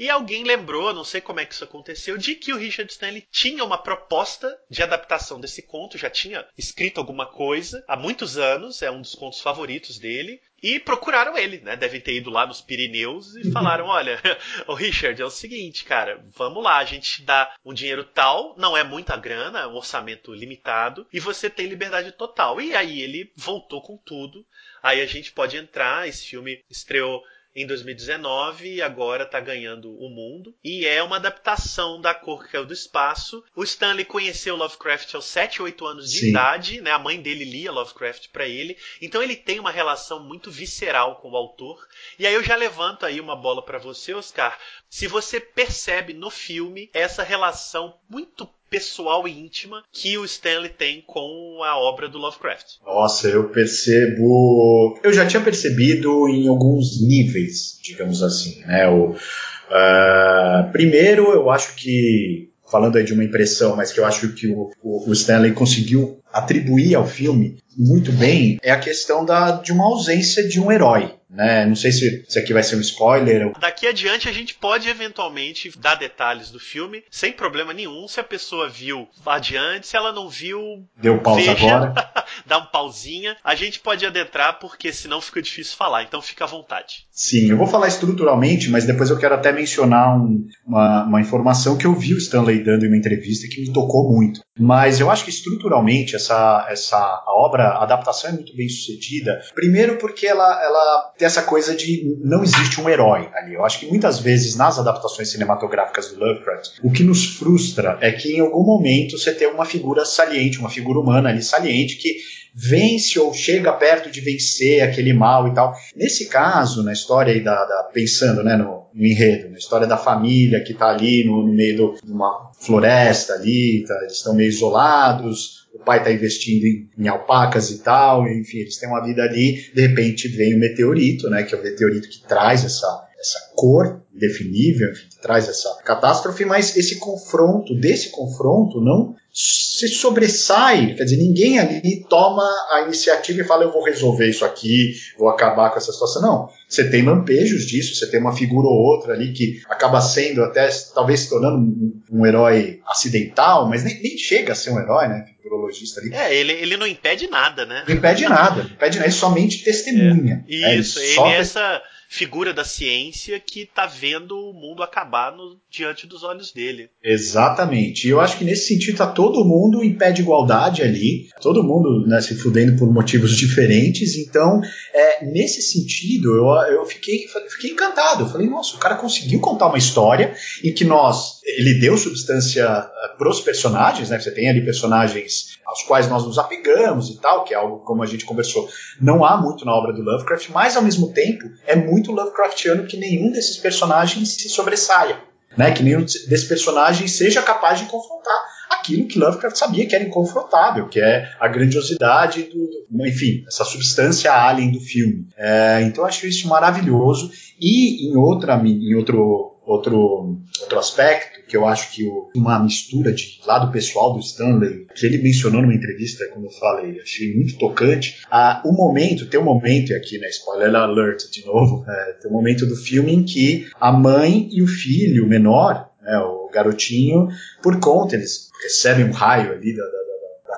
E alguém lembrou, não sei como é que isso aconteceu, de que o Richard Stanley tinha uma proposta de adaptação desse conto, já tinha escrito alguma coisa há muitos anos, é um dos contos favoritos dele. E procuraram ele, né? Devem ter ido lá nos Pirineus e falaram: olha, o Richard, é o seguinte, cara, vamos lá, a gente dá um dinheiro tal, não é muita grana, é um orçamento limitado, e você tem liberdade total. E aí ele voltou com tudo. Aí a gente pode entrar, esse filme estreou em 2019 e agora está ganhando o mundo. E é uma adaptação da Cor que é do Espaço. O Stanley conheceu Lovecraft aos 7, 8 anos de Sim. idade, né? A mãe dele lia Lovecraft para ele. Então ele tem uma relação muito visceral com o autor. E aí eu já levanto aí uma bola para você, Oscar. Se você percebe no filme essa relação muito pessoal e íntima que o Stanley tem com a obra do Lovecraft. Nossa, eu percebo. Eu já tinha percebido em alguns níveis, digamos assim. Né? O, uh, primeiro, eu acho que. Falando aí de uma impressão, mas que eu acho que o, o Stanley conseguiu atribuir ao filme muito bem, é a questão da, de uma ausência de um herói né? Não sei se isso aqui vai ser um spoiler. Daqui adiante a gente pode eventualmente dar detalhes do filme sem problema nenhum. Se a pessoa viu, adiante. Se ela não viu, deu pausa veja, agora. dá um pausinha. A gente pode adentrar porque senão fica difícil falar. Então fica à vontade. Sim, eu vou falar estruturalmente, mas depois eu quero até mencionar um, uma, uma informação que eu vi o Stanley dando em uma entrevista que me tocou muito. Mas eu acho que estruturalmente essa, essa a obra, a adaptação é muito bem sucedida. Primeiro porque ela, ela tem essa coisa de não existe um herói ali. Eu acho que muitas vezes nas adaptações cinematográficas do Lovecraft, o que nos frustra é que em algum momento você tem uma figura saliente, uma figura humana ali saliente que vence ou chega perto de vencer aquele mal e tal. Nesse caso, na história aí da, da pensando né, no, no, enredo, na história da família que está ali no, no meio do, de uma floresta ali, tá, eles estão meio isolados, o pai está investindo em, em, alpacas e tal, enfim, eles têm uma vida ali, de repente vem o meteorito, né, que é o meteorito que traz essa, essa cor indefinível, enfim, que traz essa catástrofe, mas esse confronto, desse confronto, não se sobressai, quer dizer, ninguém ali toma a iniciativa e fala eu vou resolver isso aqui, vou acabar com essa situação. Não, você tem lampejos disso, você tem uma figura ou outra ali que acaba sendo até, talvez se tornando um, um herói acidental, mas nem, nem, chega a ser um herói, né, figurologista ali. É, ele, ele não impede nada, né? Não impede nada, não impede nada, é somente testemunha. É. Isso, é, ele, ele é essa figura da ciência que está vendo o mundo acabar no, diante dos olhos dele. Exatamente. E eu acho que nesse sentido está todo mundo em pé de igualdade ali, todo mundo né, se fudendo por motivos diferentes. Então, é, nesse sentido, eu, eu fiquei, fiquei encantado. Eu falei, nossa, o cara conseguiu contar uma história em que nós. Ele deu substância eh, para os personagens, né? Você tem ali personagens aos quais nós nos apegamos e tal, que é algo como a gente conversou, não há muito na obra do Lovecraft, mas ao mesmo tempo é muito Lovecraftiano que nenhum desses personagens se sobressaia, né? Que nenhum desses personagens seja capaz de confrontar aquilo que Lovecraft sabia que era inconfrontável, que é a grandiosidade do, enfim, essa substância alien do filme. É, então eu acho isso maravilhoso e em outra, em outro outro, outro aspecto, que eu acho que o, uma mistura de lado pessoal do Stanley, que ele mencionou numa entrevista, como eu falei, achei muito tocante. O momento, tem um momento aqui, né, spoiler alert de novo, é, tem um momento do filme em que a mãe e o filho menor, né, o garotinho, por conta, eles recebem um raio ali da, da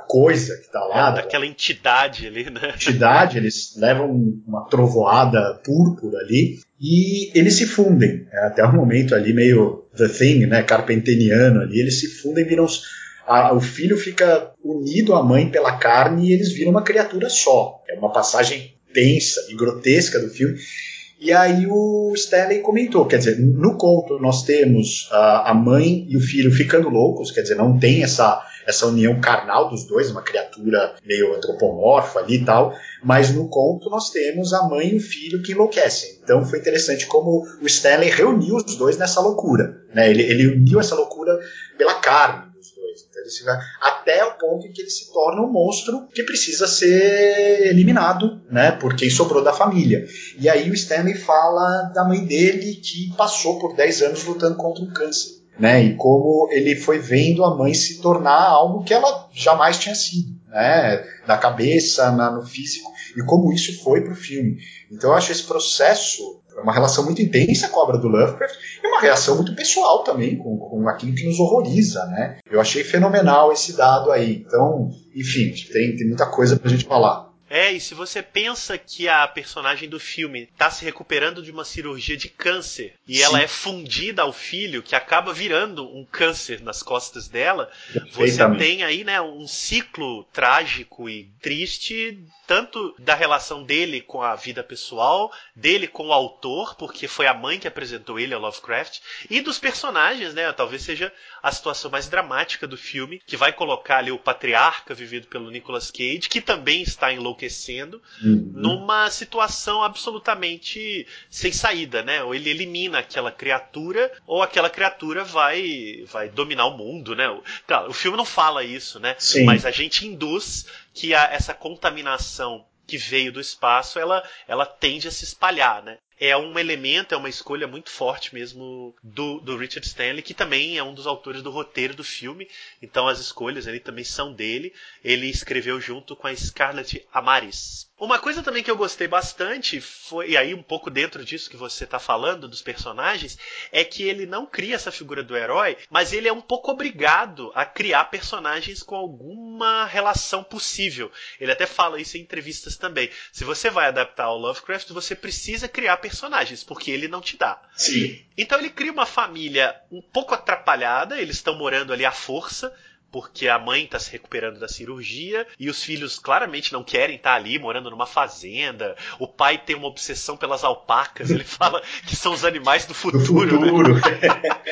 coisa que está lá. É, daquela entidade ali, né? Entidade, eles levam uma trovoada púrpura ali e eles se fundem. É, até um momento ali meio The Thing, né, carpenteniano ali, eles se fundem e viram... A, o filho fica unido à mãe pela carne e eles viram uma criatura só. É uma passagem tensa e grotesca do filme. E aí o Stanley comentou, quer dizer, no conto nós temos a, a mãe e o filho ficando loucos, quer dizer, não tem essa essa união carnal dos dois, uma criatura meio antropomorfa ali e tal, mas no conto nós temos a mãe e o filho que enlouquecem. Então foi interessante como o Stanley reuniu os dois nessa loucura. Né? Ele, ele uniu essa loucura pela carne dos dois. Então, ele até o ponto em que ele se torna um monstro que precisa ser eliminado né, por quem sobrou da família. E aí o Stanley fala da mãe dele que passou por 10 anos lutando contra um câncer né? E como ele foi vendo a mãe se tornar algo que ela jamais tinha sido, né? Na cabeça, na, no físico, e como isso foi para o filme. Então eu acho esse processo uma relação muito intensa com a obra do Lovecraft e uma reação muito pessoal também com, com aquilo que nos horroriza, né? Eu achei fenomenal esse dado aí. Então, enfim, tem, tem muita coisa para a gente falar. É, e se você pensa que a personagem do filme está se recuperando de uma cirurgia de câncer e Sim. ela é fundida ao filho, que acaba virando um câncer nas costas dela, você tem aí né, um ciclo trágico e triste tanto da relação dele com a vida pessoal, dele com o autor, porque foi a mãe que apresentou ele ao Lovecraft, e dos personagens, né? Talvez seja a situação mais dramática do filme, que vai colocar ali o patriarca vivido pelo Nicolas Cage, que também está enlouquecendo, uhum. numa situação absolutamente sem saída, né? Ou ele elimina aquela criatura, ou aquela criatura vai vai dominar o mundo, né? Claro, o filme não fala isso, né? Sim. Mas a gente induz que a, essa contaminação que veio do espaço, ela, ela tende a se espalhar, né? É um elemento, é uma escolha muito forte mesmo do, do Richard Stanley, que também é um dos autores do roteiro do filme, então as escolhas ali também são dele. Ele escreveu junto com a Scarlett Amaris. Uma coisa também que eu gostei bastante foi, e aí um pouco dentro disso que você está falando dos personagens, é que ele não cria essa figura do herói, mas ele é um pouco obrigado a criar personagens com alguma relação possível. Ele até fala isso em entrevistas também. Se você vai adaptar ao Lovecraft, você precisa criar porque ele não te dá. Sim. Então ele cria uma família um pouco atrapalhada, eles estão morando ali à força porque a mãe está se recuperando da cirurgia e os filhos claramente não querem estar tá ali morando numa fazenda. O pai tem uma obsessão pelas alpacas, ele fala que são os animais do futuro. Do futuro. Né?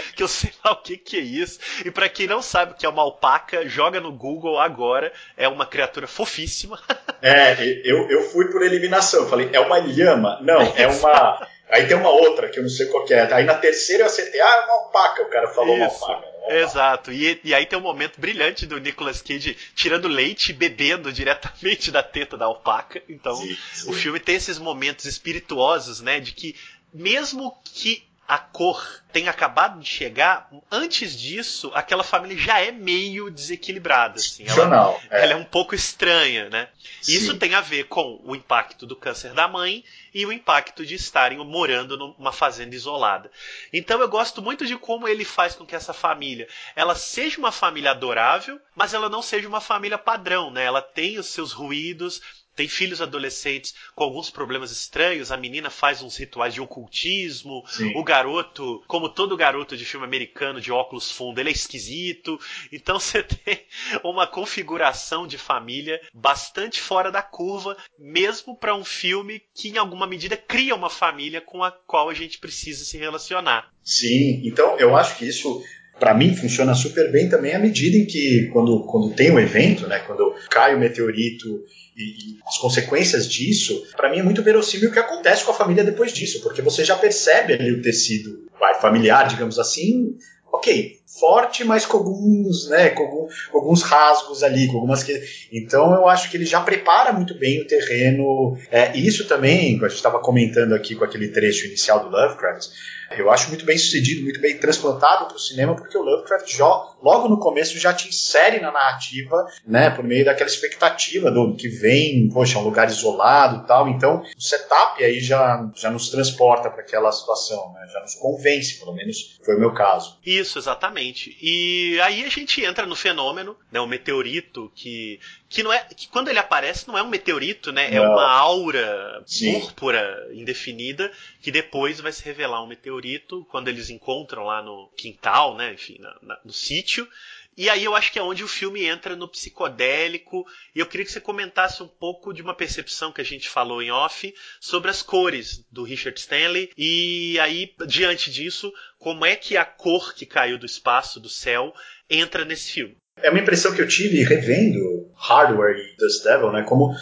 que eu sei lá o que, que é isso. E para quem não sabe o que é uma alpaca, joga no Google agora. É uma criatura fofíssima. é, eu, eu fui por eliminação. Falei, é uma lhama? Não, é uma. Aí tem uma outra que eu não sei qual é. Aí na terceira eu acertei, ah, é uma alpaca. O cara falou Isso. uma alpaca. Exato. E, e aí tem um momento brilhante do Nicolas Cage tirando leite e bebendo diretamente da teta da alpaca. Então, sim, sim. o filme tem esses momentos espirituosos, né? De que mesmo que a cor tenha acabado de chegar, antes disso, aquela família já é meio desequilibrada. Assim. Ela, é. ela é um pouco estranha, né? Sim. Isso tem a ver com o impacto do câncer da mãe e o impacto de estarem morando numa fazenda isolada. Então eu gosto muito de como ele faz com que essa família ela seja uma família adorável, mas ela não seja uma família padrão, né? Ela tem os seus ruídos, tem filhos adolescentes com alguns problemas estranhos, a menina faz uns rituais de ocultismo, Sim. o garoto, como todo garoto de filme americano de óculos fundo, ele é esquisito. Então você tem uma configuração de família bastante fora da curva, mesmo para um filme que em alguma medida cria uma família com a qual a gente precisa se relacionar. Sim, então eu acho que isso para mim funciona super bem também à medida em que quando, quando tem um evento, né, quando cai o meteorito e, e as consequências disso, para mim é muito verossímil o que acontece com a família depois disso, porque você já percebe ali o tecido vai, familiar, digamos assim, ok, forte, mas com alguns, né, com, alguns rasgos ali, com algumas que... Então eu acho que ele já prepara muito bem o terreno. É, isso também, a gente estava comentando aqui com aquele trecho inicial do Lovecraft, eu acho muito bem sucedido, muito bem transplantado para o cinema, porque o Lovecraft já, logo no começo já te insere na narrativa, né, por meio daquela expectativa do que vem, poxa, um lugar isolado e tal. Então, o setup aí já, já nos transporta para aquela situação, né, já nos convence, pelo menos foi o meu caso. Isso, exatamente. E aí a gente entra no fenômeno, né, o meteorito que que não é que quando ele aparece não é um meteorito, né? É não. Uma aura Sim. púrpura indefinida que depois vai se revelar um meteorito quando eles encontram lá no quintal, né? Enfim, na, na, no sítio. E aí eu acho que é onde o filme entra no psicodélico. E eu queria que você comentasse um pouco de uma percepção que a gente falou em off sobre as cores do Richard Stanley. E aí, diante disso, como é que a cor que caiu do espaço, do céu, entra nesse filme? É uma impressão que eu tive revendo Hardware e Dust Devil, né? Como,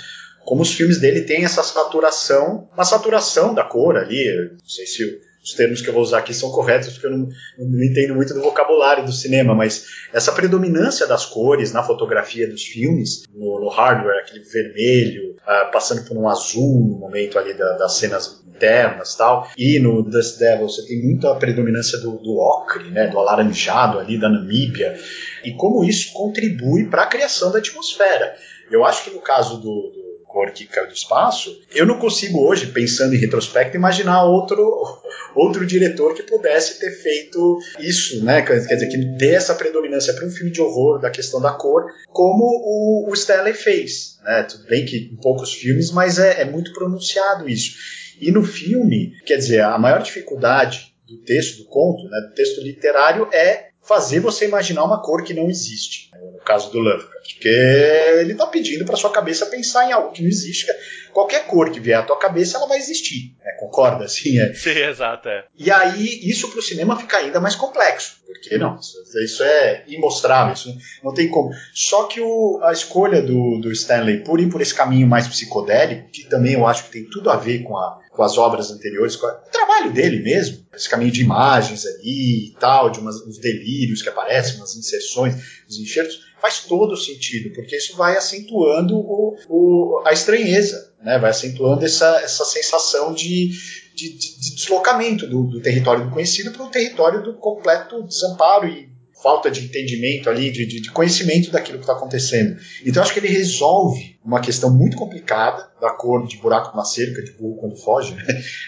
como os filmes dele têm essa saturação, uma saturação da cor ali. Não sei se os termos que eu vou usar aqui são corretos, porque eu não, não, entendo muito do vocabulário do cinema, mas essa predominância das cores na fotografia dos filmes, no, no hardware, aquele vermelho, uh, passando por um azul no momento ali da, das cenas internas tal, e no Dust Devil você tem muita predominância do, do ocre, né, do alaranjado ali da Namíbia, e como isso contribui para a criação da atmosfera. Eu acho que no caso do, do cor que caiu do espaço, eu não consigo hoje, pensando em retrospecto, imaginar outro, outro diretor que pudesse ter feito isso, né? Quer dizer, que dê essa predominância para um filme de horror da questão da cor, como o, o Stanley fez. Né? Tudo bem que em poucos filmes, mas é, é muito pronunciado isso. E no filme, quer dizer, a maior dificuldade do texto, do conto, né, do texto literário, é fazer você imaginar uma cor que não existe. No caso do Lovecraft. Porque ele está pedindo para sua cabeça pensar em algo que não existe. Qualquer cor que vier à tua cabeça, ela vai existir. Né? Concorda? Assim, é. Sim, exato. É. E aí, isso para o cinema fica ainda mais complexo. Porque não, isso é imostrável, isso não tem como. Só que o, a escolha do, do Stanley por ir por esse caminho mais psicodélico, que também eu acho que tem tudo a ver com a com as obras anteriores, com o trabalho dele mesmo, esse caminho de imagens ali e tal, de umas, uns delírios que aparecem, umas inserções, os enxertos, faz todo sentido, porque isso vai acentuando o, o, a estranheza, né? vai acentuando essa, essa sensação de, de, de deslocamento do, do, território do conhecido para o território do completo desamparo e falta de entendimento ali, de, de conhecimento daquilo que está acontecendo. Então acho que ele resolve uma questão muito complicada da cor de buraco na cerca, de burro quando foge, né?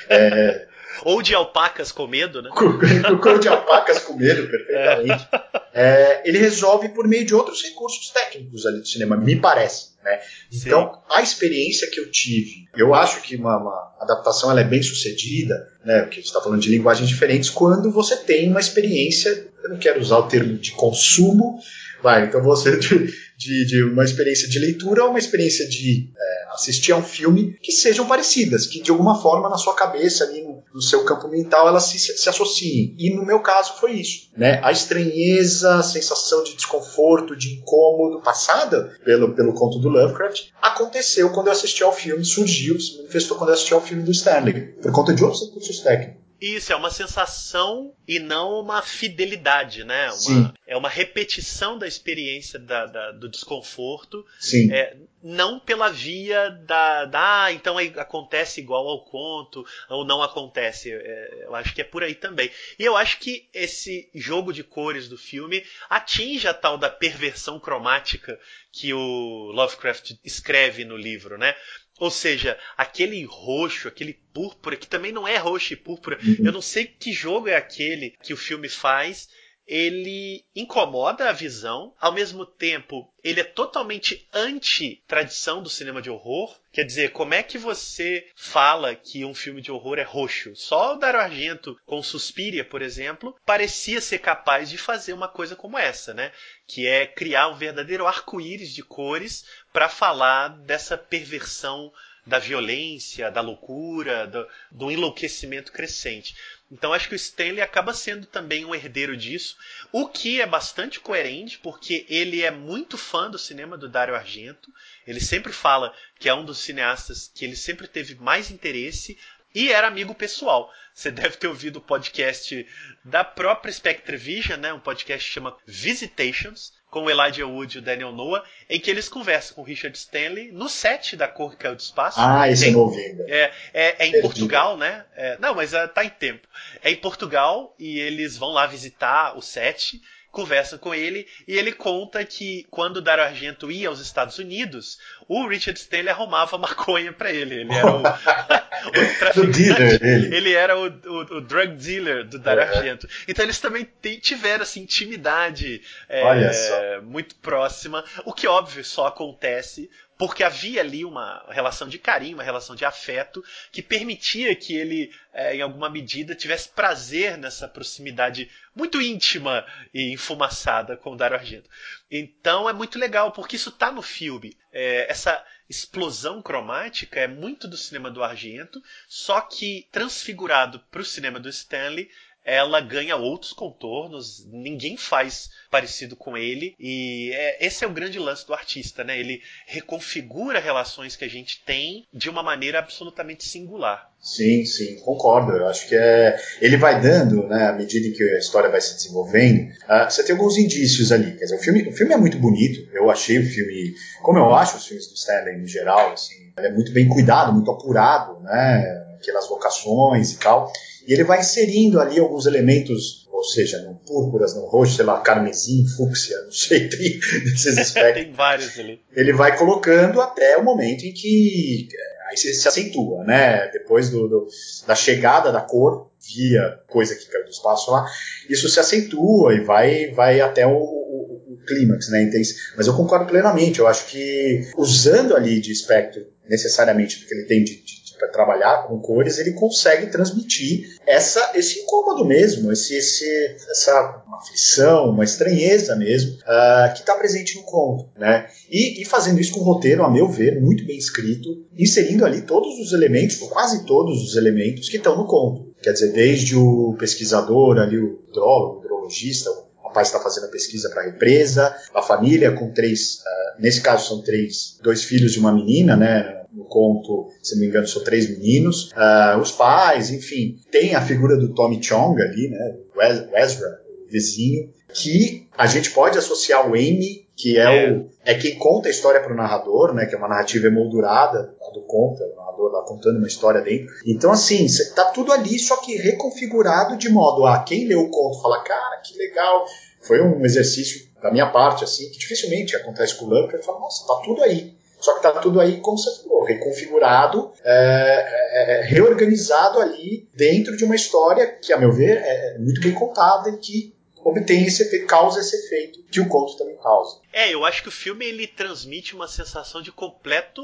É, ou de alpacas com medo, né? Cor de alpacas com medo, perfeitamente. É, ele resolve por meio de outros recursos técnicos ali do cinema, me parece. Né? Então, a experiência que eu tive, eu acho que uma, uma adaptação ela é bem sucedida, né? porque a gente está falando de linguagens diferentes, quando você tem uma experiência, eu não quero usar o termo de consumo, vai, então você de, de uma experiência de leitura ou uma experiência de é, assistir a um filme que sejam parecidas, que de alguma forma na sua cabeça, ali no, no seu campo mental, elas se, se, associem. E no meu caso foi isso. Né? A estranheza, a sensação de desconforto, de incômodo passada pelo, pelo conto do Lovecraft aconteceu quando eu assisti ao filme, surgiu, se manifestou quando eu assisti ao filme do Stanley, por conta de outros recursos técnicos. Isso, é uma sensação e não uma fidelidade, né? Uma, é uma repetição da experiência da, da, do desconforto. Sim. É, não pela via da, da ah, então acontece igual ao conto, ou não acontece. É, eu acho que é por aí também. E eu acho que esse jogo de cores do filme atinge a tal da perversão cromática que o Lovecraft escreve no livro, né? Ou seja, aquele roxo, aquele púrpura, que também não é roxo e púrpura. Uhum. Eu não sei que jogo é aquele que o filme faz ele incomoda a visão, ao mesmo tempo ele é totalmente anti-tradição do cinema de horror. Quer dizer, como é que você fala que um filme de horror é roxo? Só o Dario Argento, com Suspiria, por exemplo, parecia ser capaz de fazer uma coisa como essa, né? Que é criar um verdadeiro arco-íris de cores para falar dessa perversão da violência, da loucura, do, do enlouquecimento crescente. Então acho que o Stanley acaba sendo também um herdeiro disso, o que é bastante coerente, porque ele é muito fã do cinema do Dario Argento. Ele sempre fala que é um dos cineastas que ele sempre teve mais interesse e era amigo pessoal. Você deve ter ouvido o podcast da própria Spectre Vision, né? um podcast que chama Visitations, com o Elijah Wood e o Daniel Noah, em que eles conversam com o Richard Stanley no set da Cor que Caiu do Espaço. Ah, isso não ouvi ainda. É, é, é em Portugal, né? É, não, mas uh, tá em tempo. É em Portugal e eles vão lá visitar o set conversa com ele e ele conta que quando o Dario Argento ia aos Estados Unidos, o Richard Stanley arrumava maconha para ele. Ele era o, o traficante. ele era o, o, o, drug dealer do Dario é. Argento. Então eles também tiveram assim, intimidade é, muito próxima, o que óbvio só acontece porque havia ali uma relação de carinho, uma relação de afeto que permitia que ele, é, em alguma medida, tivesse prazer nessa proximidade muito íntima e enfumaçada com o Dario Argento. Então é muito legal, porque isso está no filme. É, essa explosão cromática é muito do cinema do Argento, só que transfigurado para o cinema do Stanley ela ganha outros contornos, ninguém faz parecido com ele, e é, esse é o grande lance do artista, né? Ele reconfigura relações que a gente tem de uma maneira absolutamente singular. Sim, sim, concordo. Eu acho que é. Ele vai dando, né, à medida que a história vai se desenvolvendo, uh, você tem alguns indícios ali. Quer dizer, o filme, o filme é muito bonito. Eu achei o filme, como eu acho os filmes do Stanley em geral, assim, ele é muito bem cuidado, muito apurado, né? Aquelas locações e tal. E ele vai inserindo ali alguns elementos, ou seja, no púrpuras, no roxo, sei lá, carmesim, fúcsia, não sei, tem desses aspectos. tem vários ali. Ele vai colocando até o momento em que aí se, se acentua, né? Depois do, do, da chegada da cor via coisa que caiu do espaço lá, isso se acentua e vai, vai até o, o, o clímax, né? Mas eu concordo plenamente. Eu acho que usando ali de espectro necessariamente do que ele tem de, de para trabalhar com cores, ele consegue transmitir essa, esse incômodo mesmo, esse, esse, essa aflição, uma estranheza mesmo, uh, que está presente no conto. Né? E, e, fazendo isso com um roteiro, a meu ver, muito bem escrito, inserindo ali todos os elementos, quase todos os elementos que estão no conto. Quer dizer, desde o pesquisador, ali, o hidrólogo, o hidrologista, o rapaz está fazendo a pesquisa para a represa, a família com três, uh, nesse caso são três, dois filhos e uma menina, né? No conto, se não me engano, são três meninos. Uh, os pais, enfim, tem a figura do Tommy Chong ali, né? O Ezra, o vizinho, que a gente pode associar o Amy, que é, é. O, é quem conta a história para o narrador, né? Que é uma narrativa emoldurada do conto, é o narrador lá contando uma história dentro. Então, assim, tá tudo ali, só que reconfigurado de modo a quem lê o conto fala, cara, que legal. Foi um exercício da minha parte, assim, que dificilmente acontece com o Lamper, fala, nossa, tá tudo aí. Só que está tudo aí, como você falou, reconfigurado, é, é, é, reorganizado ali dentro de uma história que, a meu ver, é muito bem contada e que obtém esse efeito, causa esse efeito que o conto também causa. É, eu acho que o filme ele transmite uma sensação de completo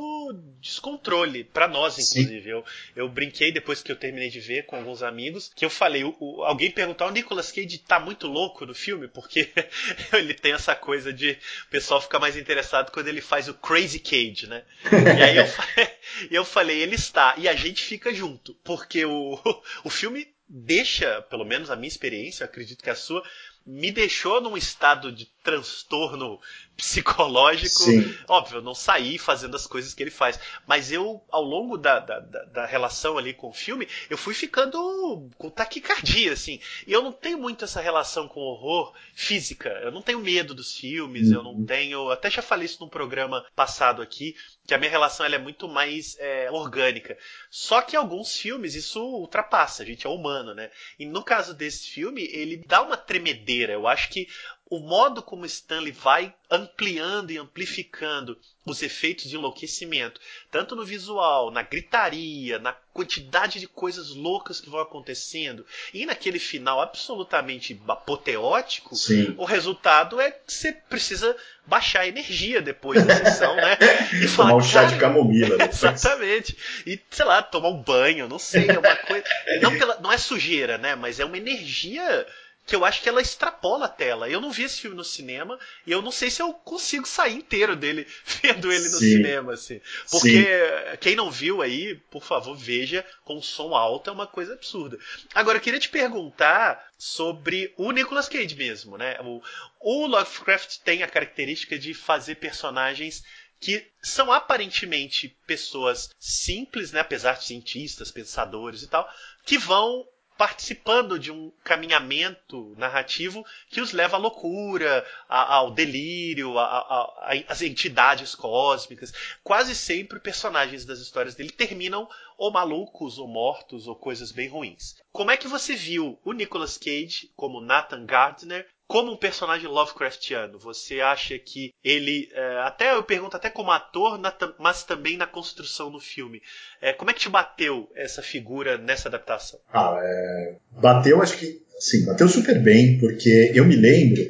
descontrole para nós, inclusive. Eu, eu brinquei depois que eu terminei de ver com alguns amigos que eu falei, o, o, alguém perguntou, o Nicolas Cage tá muito louco no filme porque ele tem essa coisa de o pessoal fica mais interessado quando ele faz o Crazy Cage, né? E aí eu, eu falei, ele está e a gente fica junto porque o, o filme deixa, pelo menos a minha experiência, acredito que a sua, me deixou num estado de transtorno psicológico. Sim. Óbvio, eu não saí fazendo as coisas que ele faz. Mas eu, ao longo da, da, da, relação ali com o filme, eu fui ficando com taquicardia, assim. E eu não tenho muito essa relação com horror física. Eu não tenho medo dos filmes, uhum. eu não uhum. tenho. Até já falei isso num programa passado aqui, que a minha relação ela é muito mais é, orgânica. Só que alguns filmes isso ultrapassa, a gente é humano, né? E no caso desse filme, ele dá uma tremedeira. Eu acho que o modo como Stanley vai ampliando e amplificando os efeitos de enlouquecimento, tanto no visual, na gritaria, na quantidade de coisas loucas que vão acontecendo, e naquele final absolutamente apoteótico, Sim. o resultado é que você precisa baixar a energia depois da sessão, né? E falar, tomar um chá de camomila. Exatamente. E, sei lá, tomar um banho, não sei, é uma coisa. Não, pela, não é sujeira, né? Mas é uma energia que eu acho que ela extrapola a tela. Eu não vi esse filme no cinema e eu não sei se eu consigo sair inteiro dele vendo ele no Sim. cinema, assim. Porque Sim. quem não viu aí, por favor, veja com som alto, é uma coisa absurda. Agora, eu queria te perguntar sobre o Nicolas Cage mesmo, né? O, o Lovecraft tem a característica de fazer personagens que são aparentemente pessoas simples, né, apesar de cientistas, pensadores e tal, que vão participando de um caminhamento narrativo que os leva à loucura, ao delírio, às entidades cósmicas. Quase sempre personagens das histórias dele terminam ou malucos, ou mortos, ou coisas bem ruins. Como é que você viu o Nicolas Cage como Nathan Gardner como um personagem Lovecraftiano? Você acha que ele, é, até eu pergunto até como ator, mas também na construção do filme, é, como é que te bateu essa figura nessa adaptação? Ah, é, bateu, acho que, sim, bateu super bem, porque eu me lembro,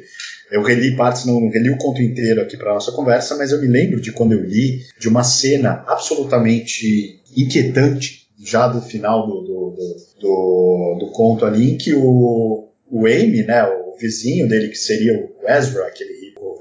eu reli partes, não reli o conto inteiro aqui para nossa conversa, mas eu me lembro de quando eu li de uma cena absolutamente inquietante já do final do, do, do, do, do conto ali, em que o, o Amy, né, o vizinho dele, que seria o Ezra, aquele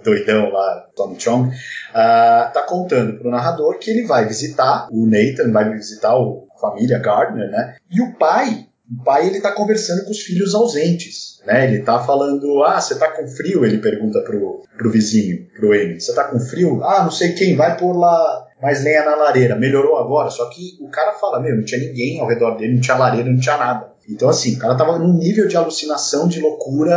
doidão lá, Tom Chong, uh, tá contando pro narrador que ele vai visitar o Nathan, vai visitar a família Gardner, né? E o pai, o pai ele tá conversando com os filhos ausentes, né? Ele tá falando, ah, você tá com frio? Ele pergunta pro, pro vizinho, pro Amy, você tá com frio? Ah, não sei quem, vai pôr lá mais lenha na lareira. Melhorou agora, só que o cara fala, meu, não tinha ninguém ao redor dele, não tinha lareira, não tinha nada. Então, assim, o cara tava num nível de alucinação, de loucura.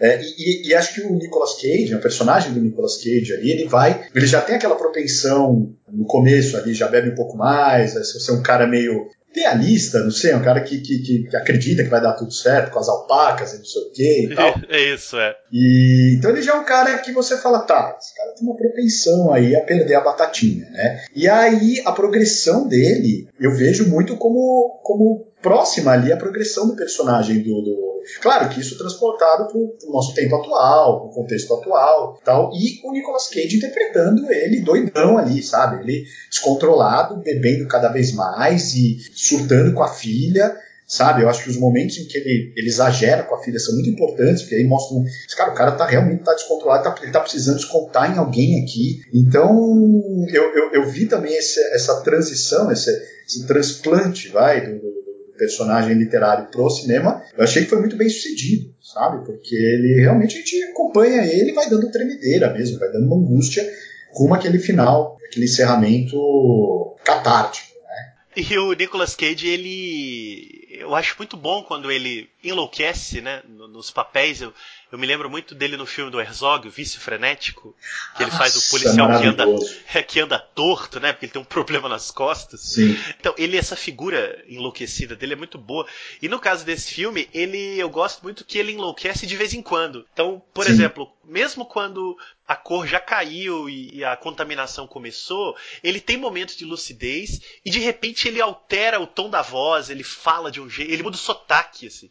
É, e, e, acho que o Nicolas Cage, o personagem do Nicolas Cage ali, ele vai. Ele já tem aquela propensão no começo ali, já bebe um pouco mais, vai ser um cara meio idealista, não sei, um cara que, que, que, acredita que vai dar tudo certo com as alpacas e não sei o que e tal. É isso, é. E, então ele já é um cara que você fala, tá, esse cara tem uma propensão aí a perder a batatinha, né? E aí a progressão dele eu vejo muito como, como próxima ali a progressão do personagem do, do... Claro que isso transportado para o nosso tempo atual, o contexto atual tal, e o Nicolas Cage interpretando ele doidão ali, sabe? Ele descontrolado, bebendo cada vez mais e surtando com a filha, sabe? Eu acho que os momentos em que ele, ele exagera com a filha são muito importantes, porque aí mostram, cara, o cara tá realmente tá descontrolado, tá, ele tá precisando descontar em alguém aqui. Então, eu, eu, eu vi também esse, essa transição, esse, esse transplante, vai, do personagem literário pro cinema, eu achei que foi muito bem sucedido, sabe? Porque ele realmente a gente acompanha ele vai dando tremedeira mesmo, vai dando uma angústia rumo aquele final, aquele encerramento catártico. Né? E o Nicolas Cage, ele. Eu acho muito bom quando ele enlouquece, né? Nos papéis. Eu, eu me lembro muito dele no filme do Herzog, o Vício Frenético, que ele Nossa, faz o policial que anda, que anda torto, né? Porque ele tem um problema nas costas. Sim. Então, ele, essa figura enlouquecida dele é muito boa. E no caso desse filme, ele eu gosto muito que ele enlouquece de vez em quando. Então, por Sim. exemplo, mesmo quando a cor já caiu e a contaminação começou, ele tem momentos de lucidez e de repente ele altera o tom da voz, ele fala de um jeito, ele muda o sotaque, assim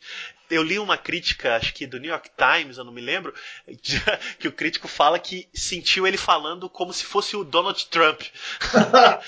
eu li uma crítica, acho que do New York Times, eu não me lembro, que o crítico fala que sentiu ele falando como se fosse o Donald Trump.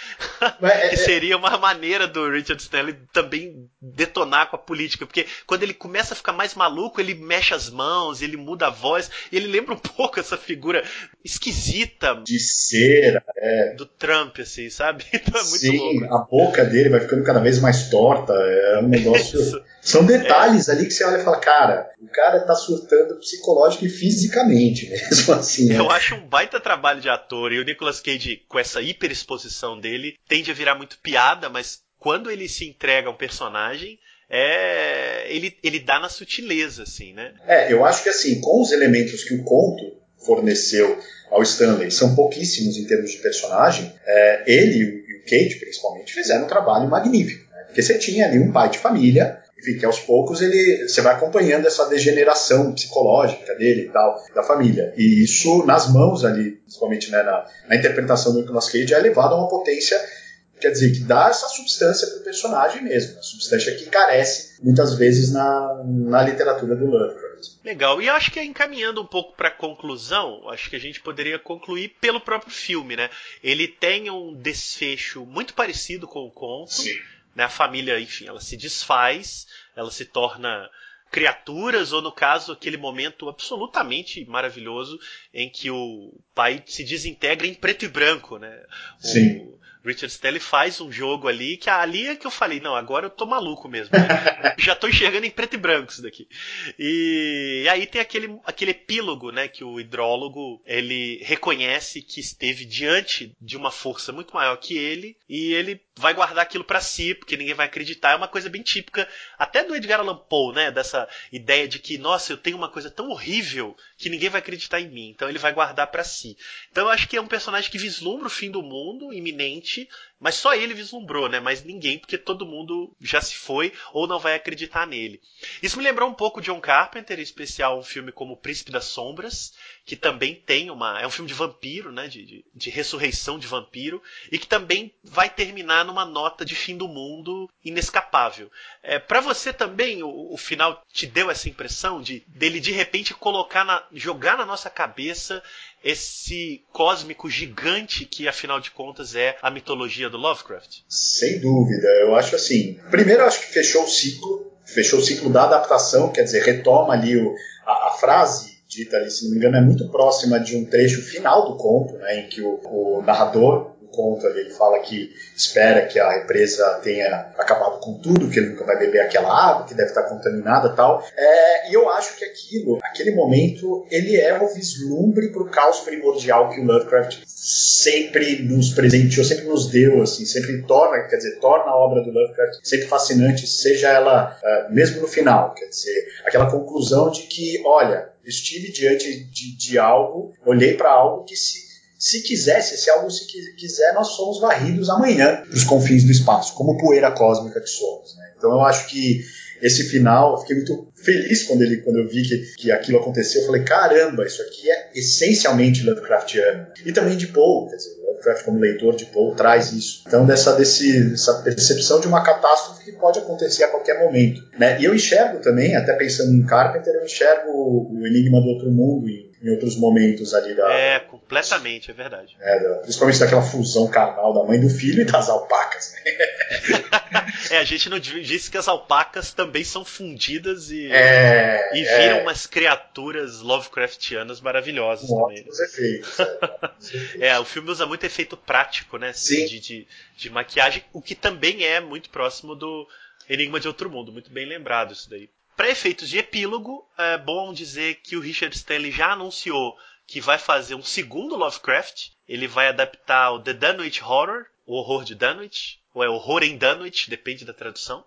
É, que é- seria uma maneira do Richard Stanley também detonar com a política, porque quando ele começa a ficar mais maluco, ele mexe as mãos, ele muda a voz, e ele lembra um pouco essa figura esquisita de cera, é. do Trump, assim, sabe? Então é muito Sim, louco. a boca dele vai ficando cada vez mais torta, é um negócio. São detalhes é. ali que você olha e fala, cara, o cara tá surtando psicológico e fisicamente mesmo assim. Né? Eu acho um baita trabalho de ator e o Nicolas Cage, com essa hiperexposição dele, tende a virar muito piada, mas quando ele se entrega a um personagem, é, ele, ele dá na sutileza, assim, né? É, eu acho que assim, com os elementos que o conto forneceu ao Stanley, são pouquíssimos em termos de personagem, é, ele e o Kate, principalmente, fizeram um trabalho magnífico. Né? Porque você tinha ali um pai de família enfim, que aos poucos ele, você vai acompanhando essa degeneração psicológica dele e tal, da família. E isso nas mãos ali, principalmente né, na, na interpretação do Nicolas Cage, é levado a uma potência quer dizer, que dá essa substância para o personagem mesmo, a substância que carece muitas vezes na, na literatura do Lovecraft. Legal, e acho que encaminhando um pouco para a conclusão, acho que a gente poderia concluir pelo próprio filme, né? Ele tem um desfecho muito parecido com o conto, Sim. né? A família, enfim, ela se desfaz, ela se torna criaturas, ou no caso, aquele momento absolutamente maravilhoso em que o pai se desintegra em preto e branco, né? Sim. O, Richard Stanley faz um jogo ali que ali é que eu falei, não, agora eu tô maluco mesmo. Né? Já tô enxergando em preto e branco isso daqui. E, e, aí tem aquele, aquele epílogo, né, que o hidrólogo ele reconhece que esteve diante de uma força muito maior que ele e ele vai guardar aquilo para si, porque ninguém vai acreditar. É uma coisa bem típica até do Edgar Allan Poe, né, dessa ideia de que, nossa, eu tenho uma coisa tão horrível que ninguém vai acreditar em mim. Então ele vai guardar para si. Então eu acho que é um personagem que vislumbra o fim do mundo iminente mas só ele vislumbrou, né? Mas ninguém, porque todo mundo já se foi ou não vai acreditar nele. Isso me lembrou um pouco de John Carpenter, em especial um filme como Príncipe das Sombras, que também tem uma. É um filme de vampiro, né? De, de, de ressurreição de vampiro, e que também vai terminar numa nota de fim do mundo inescapável. É, para você também, o, o, final te deu essa impressão de dele de repente colocar na, jogar na nossa cabeça esse cósmico gigante que, afinal de contas, é a mitologia do Lovecraft? Sem dúvida. Eu acho assim. Primeiro, eu acho que fechou o ciclo, fechou o ciclo da adaptação, quer dizer, retoma ali o, a, a frase dita ali, se não me engano, é muito próxima de um trecho final do conto, né, em que o, o narrador conto ali, ele fala que espera que a represa tenha acabado com tudo, que ele nunca vai beber aquela água, que deve estar contaminada tal. É, e eu acho que aquilo, aquele momento, ele é o vislumbre para o caos primordial que o Lovecraft sempre nos presenteou, sempre nos deu, assim, sempre torna, quer dizer, torna a obra do Lovecraft sempre fascinante, seja ela uh, mesmo no final, quer dizer, aquela conclusão de que, olha, estive diante de, de algo, olhei para algo que se se quisesse, se algo se quiser, nós somos varridos amanhã para os confins do espaço, como poeira cósmica que somos. Né? Então eu acho que esse final, eu fiquei muito feliz quando, ele, quando eu vi que, que aquilo aconteceu. Eu falei, caramba, isso aqui é essencialmente Lovecraftiano. E também de Poe, quer dizer, Lovecraft como leitor de Poe traz isso. Então dessa, desse, dessa percepção de uma catástrofe que pode acontecer a qualquer momento. Né? E eu enxergo também, até pensando em Carpenter, eu enxergo o Enigma do Outro Mundo em em outros momentos ali da. É, completamente, é verdade. É, da, principalmente daquela fusão carnal da mãe do filho e das alpacas. Né? é, a gente não disse que as alpacas também são fundidas e, é, e viram é. umas criaturas Lovecraftianas maravilhosas Com também. Né? Efeitos, é. é, o filme usa muito efeito prático, né? Sim. De, de, de maquiagem, o que também é muito próximo do Enigma de Outro Mundo. Muito bem lembrado isso daí. Para efeitos de epílogo, é bom dizer que o Richard Stanley já anunciou que vai fazer um segundo Lovecraft. Ele vai adaptar o The Dunwich Horror, o horror de Dunwich, ou é horror em Dunwich, depende da tradução,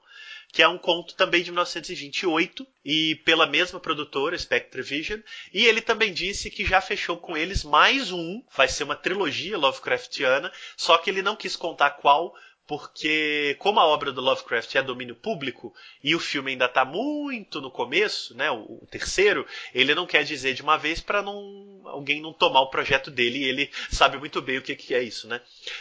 que é um conto também de 1928 e pela mesma produtora, Spectre Vision. E ele também disse que já fechou com eles mais um, vai ser uma trilogia Lovecraftiana, só que ele não quis contar qual porque como a obra do Lovecraft é domínio público e o filme ainda está muito no começo, né, o, o, terceiro, ele não quer dizer de uma vez para não alguém não tomar o projeto dele e ele sabe muito bem o que, que é isso, né?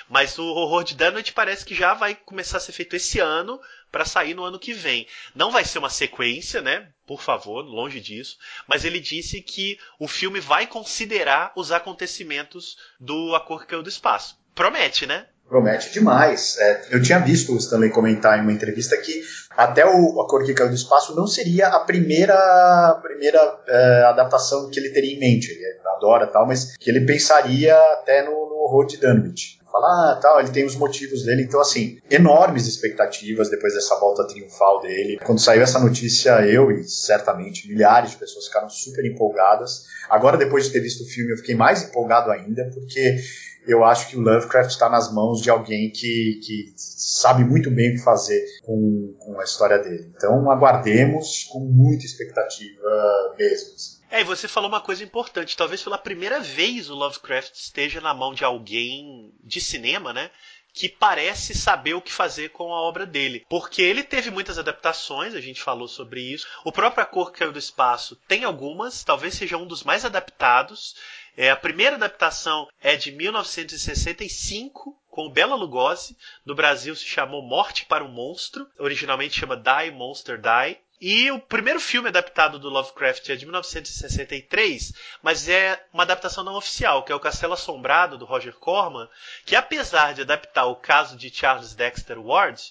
Mas o Horror de Dunwich parece que já vai começar a ser feito esse ano para sair no ano que vem. Não vai ser uma sequência, né? Por favor, longe disso. Mas ele disse que o filme vai considerar os acontecimentos do A Cor que é do Espaço. Promete, né? Promete demais. É, eu tinha visto o Stanley comentar em uma entrevista que até o A Cor que Caiu do Espaço não seria a primeira, primeira é, adaptação que ele teria em mente. Ele adora tal, mas que ele pensaria até no, no horror de Dunwich. Falar, ah, tal, ele tem os motivos dele. Então, assim, enormes expectativas depois dessa volta triunfal dele. Quando saiu essa notícia, eu e certamente milhares de pessoas ficaram super empolgadas. Agora, depois de ter visto o filme, eu fiquei mais empolgado ainda, porque eu acho que o Lovecraft está nas mãos de alguém que, que sabe muito bem o que fazer com, com a história dele. Então aguardemos com muita expectativa mesmo. Assim. É, e você falou uma coisa importante. Talvez pela primeira vez o Lovecraft esteja na mão de alguém de cinema, né? Que parece saber o que fazer com a obra dele. Porque ele teve muitas adaptações, a gente falou sobre isso. O próprio A Cor que Caiu do Espaço tem algumas, talvez seja um dos mais adaptados. É, a primeira adaptação é de 1965, com Bela Lugosi. No Brasil se chamou Morte para o Monstro. Originalmente chama Die Monster Die. E o primeiro filme adaptado do Lovecraft é de 1963, mas é uma adaptação não oficial, que é o Castelo Assombrado, do Roger Corman, que apesar de adaptar o caso de Charles Dexter Ward,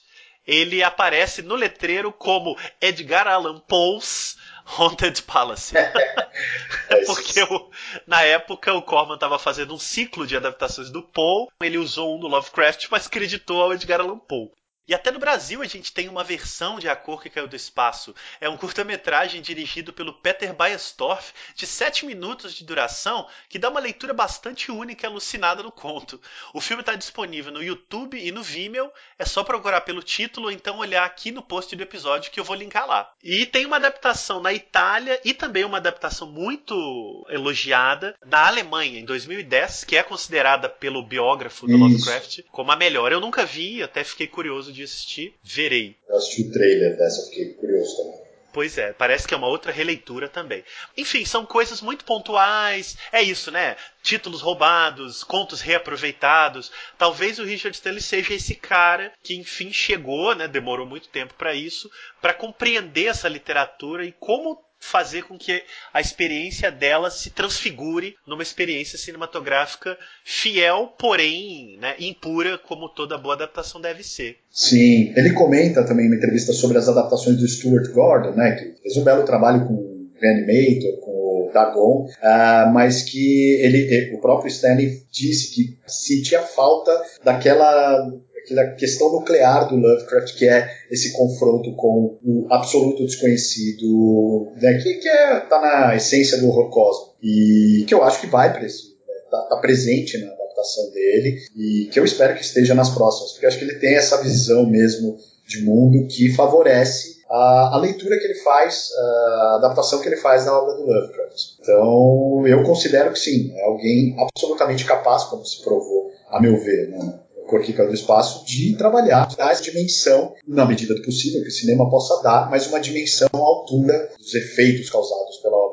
ele aparece no letreiro como Edgar Allan Poe's Haunted Palace. Porque o, na época o Corman estava fazendo um ciclo de adaptações do Poe, ele usou um do Lovecraft, mas acreditou ao Edgar Allan Poe. E até no Brasil a gente tem uma versão de A Cor que Caiu do Espaço. É um curta-metragem dirigido pelo Peter Baestorff, de 7 minutos de duração, que dá uma leitura bastante única e alucinada no conto. O filme está disponível no YouTube e no Vimeo, é só procurar pelo título ou então olhar aqui no post do episódio que eu vou linkar lá. E tem uma adaptação na Itália e também uma adaptação muito elogiada na Alemanha, em 2010, que é considerada pelo biógrafo do. Lovecraft como a melhor. Eu nunca vi, até fiquei curioso de assistir, verei. Eu assisti o trailer dessa, fiquei curioso também. Pois é, parece que é uma outra releitura também. Enfim, são coisas muito pontuais. É isso, né? Títulos roubados, contos reaproveitados. Talvez o Richard Stanley seja esse cara que, enfim, chegou, né? Demorou muito tempo para isso, para compreender essa literatura e como fazer com que a experiência dela se transfigure numa experiência cinematográfica fiel, porém né, impura, como toda boa adaptação deve ser. Sim, ele comenta também uma entrevista sobre as adaptações do Stuart Gordon, né, que fez um belo trabalho com o Reanimator, com o Dagon, uh, mas que ele, o próprio Stanley disse que sentia falta daquela aquela questão nuclear do Lovecraft, que é esse confronto com o absoluto desconhecido, né, que, que é, tá na essência do horror cósmico. E que eu acho que vai para esse, né, tá, tá presente na adaptação dele, e que eu espero que esteja nas próximas, porque acho que ele tem essa visão mesmo de mundo que favorece a, a, leitura que ele faz, a adaptação que ele faz da obra do Lovecraft. Então, eu considero que sim, é alguém absolutamente capaz, como se provou, a meu ver, né? Corquica do Espaço, de trabalhar, de dar essa dimensão, na medida do possível, que o cinema possa dar, mas uma dimensão à altura dos efeitos causados pela obra.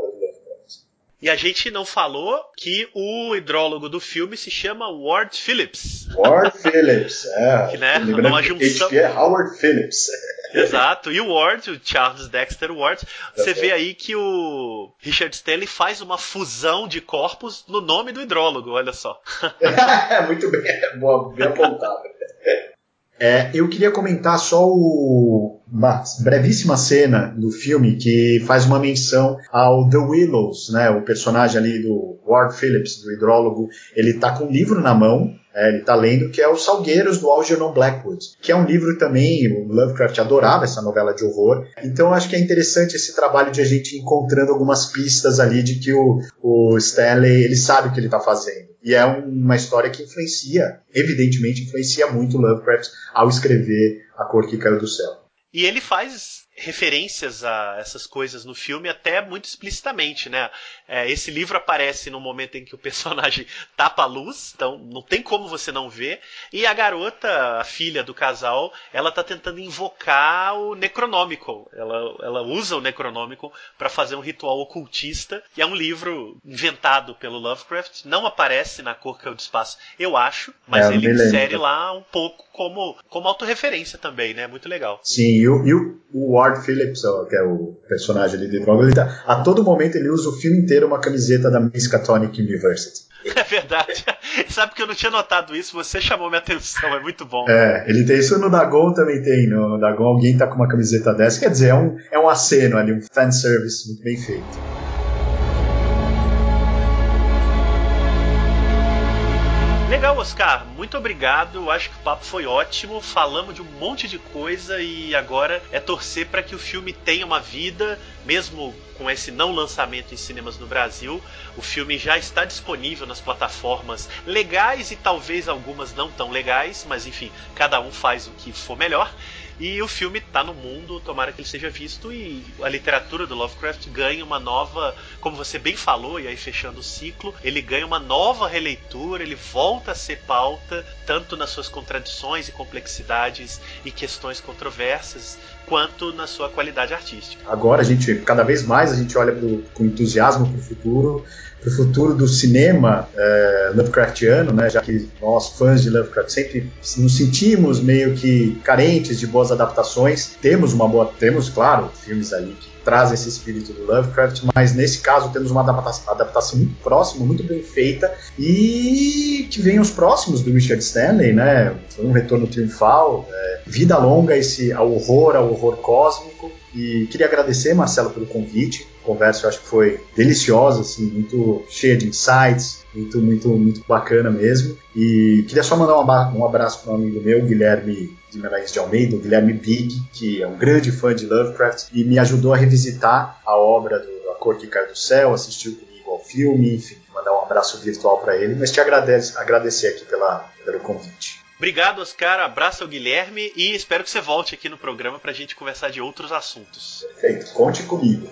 E a gente não falou que o hidrólogo do filme se chama Ward Phillips. Ward Phillips, é. Que, né, uma junção... HP é Howard Phillips. Exato. E o Ward, o Charles Dexter Ward, você vê aí que o Richard Stanley faz uma fusão de corpos no nome do hidrólogo, olha só. Muito bem, boa, bem apontado. É, eu queria comentar só o, uma brevíssima cena do filme que faz uma menção ao The Willows, né? O personagem ali do Ward Phillips, do hidrólogo, ele tá com um livro na mão é, ele está lendo, que é Os Salgueiros do Algernon Blackwood, que é um livro também, o Lovecraft adorava essa novela de horror, então acho que é interessante esse trabalho de a gente encontrando algumas pistas ali de que o, o Stanley, ele sabe o que ele está fazendo. E é uma história que influencia, evidentemente influencia muito Lovecraft ao escrever A Cor que Caiu do Céu. E ele faz referências a essas coisas no filme até muito explicitamente, né? É, esse livro aparece no momento em que o personagem tapa a luz, então não tem como você não ver. E a garota, a filha do casal, ela tá tentando invocar o Necronômico. Ela, ela usa o Necronômico para fazer um ritual ocultista. E é um livro inventado pelo Lovecraft. Não aparece na Cor que é o do Espaço, eu acho, mas é, ele insere lá um pouco como, como autorreferência também, né? Muito legal. Sim, e o, e o Ward Phillips, que é o personagem ali de Droga, ele tá, a todo momento ele usa o filme inteiro uma camiseta da Miskatonic University. É verdade. Sabe que eu não tinha notado isso, você chamou minha atenção, é muito bom. É, ele tem isso no Dagon também tem. No Dagon alguém tá com uma camiseta dessa. Quer dizer, é um, é um aceno ali, um fanservice muito bem feito. Legal, Oscar. Muito obrigado. Acho que o papo foi ótimo. Falamos de um monte de coisa e agora é torcer para que o filme tenha uma vida, mesmo com esse não lançamento em cinemas no Brasil. O filme já está disponível nas plataformas legais e talvez algumas não tão legais, mas enfim, cada um faz o que for melhor. E o filme tá no mundo, tomara que ele seja visto e a literatura do Lovecraft ganha uma nova, como você bem falou, e aí fechando o ciclo, ele ganha uma nova releitura, ele volta a ser pauta, tanto nas suas contradições e complexidades e questões controversas, quanto na sua qualidade artística. Agora a gente, cada vez mais, a gente olha pro, com entusiasmo para o futuro, para o futuro do cinema é, Lovecraftiano, né, já que nós, fãs de Lovecraft, sempre nos sentimos meio que carentes de boas adaptações. Temos uma boa, temos, claro, filmes ali que trazem esse espírito do Lovecraft, mas nesse caso temos uma adaptação, adaptação muito próxima, muito bem feita, e que vem os próximos do Richard Stanley, né, um retorno triunfal, é, vida longa esse ao horror, ao horror cósmico, e queria agradecer, Marcelo, pelo convite. A conversa eu acho que foi deliciosa, assim, muito cheia de insights, muito, muito, muito bacana mesmo. E queria só mandar um abraço para um amigo meu, Guilherme de Melaís de Almeida, o Guilherme Big, que é um grande fã de Lovecraft e me ajudou a revisitar a obra do A Cor que Cai do Céu, assistiu comigo ao filme, enfim, mandar um abraço virtual para ele, mas te agradece, agradecer aqui pela, pelo convite. Obrigado, Oscar. Abraço ao Guilherme e espero que você volte aqui no programa para a gente conversar de outros assuntos. Perfeito. Conte comigo.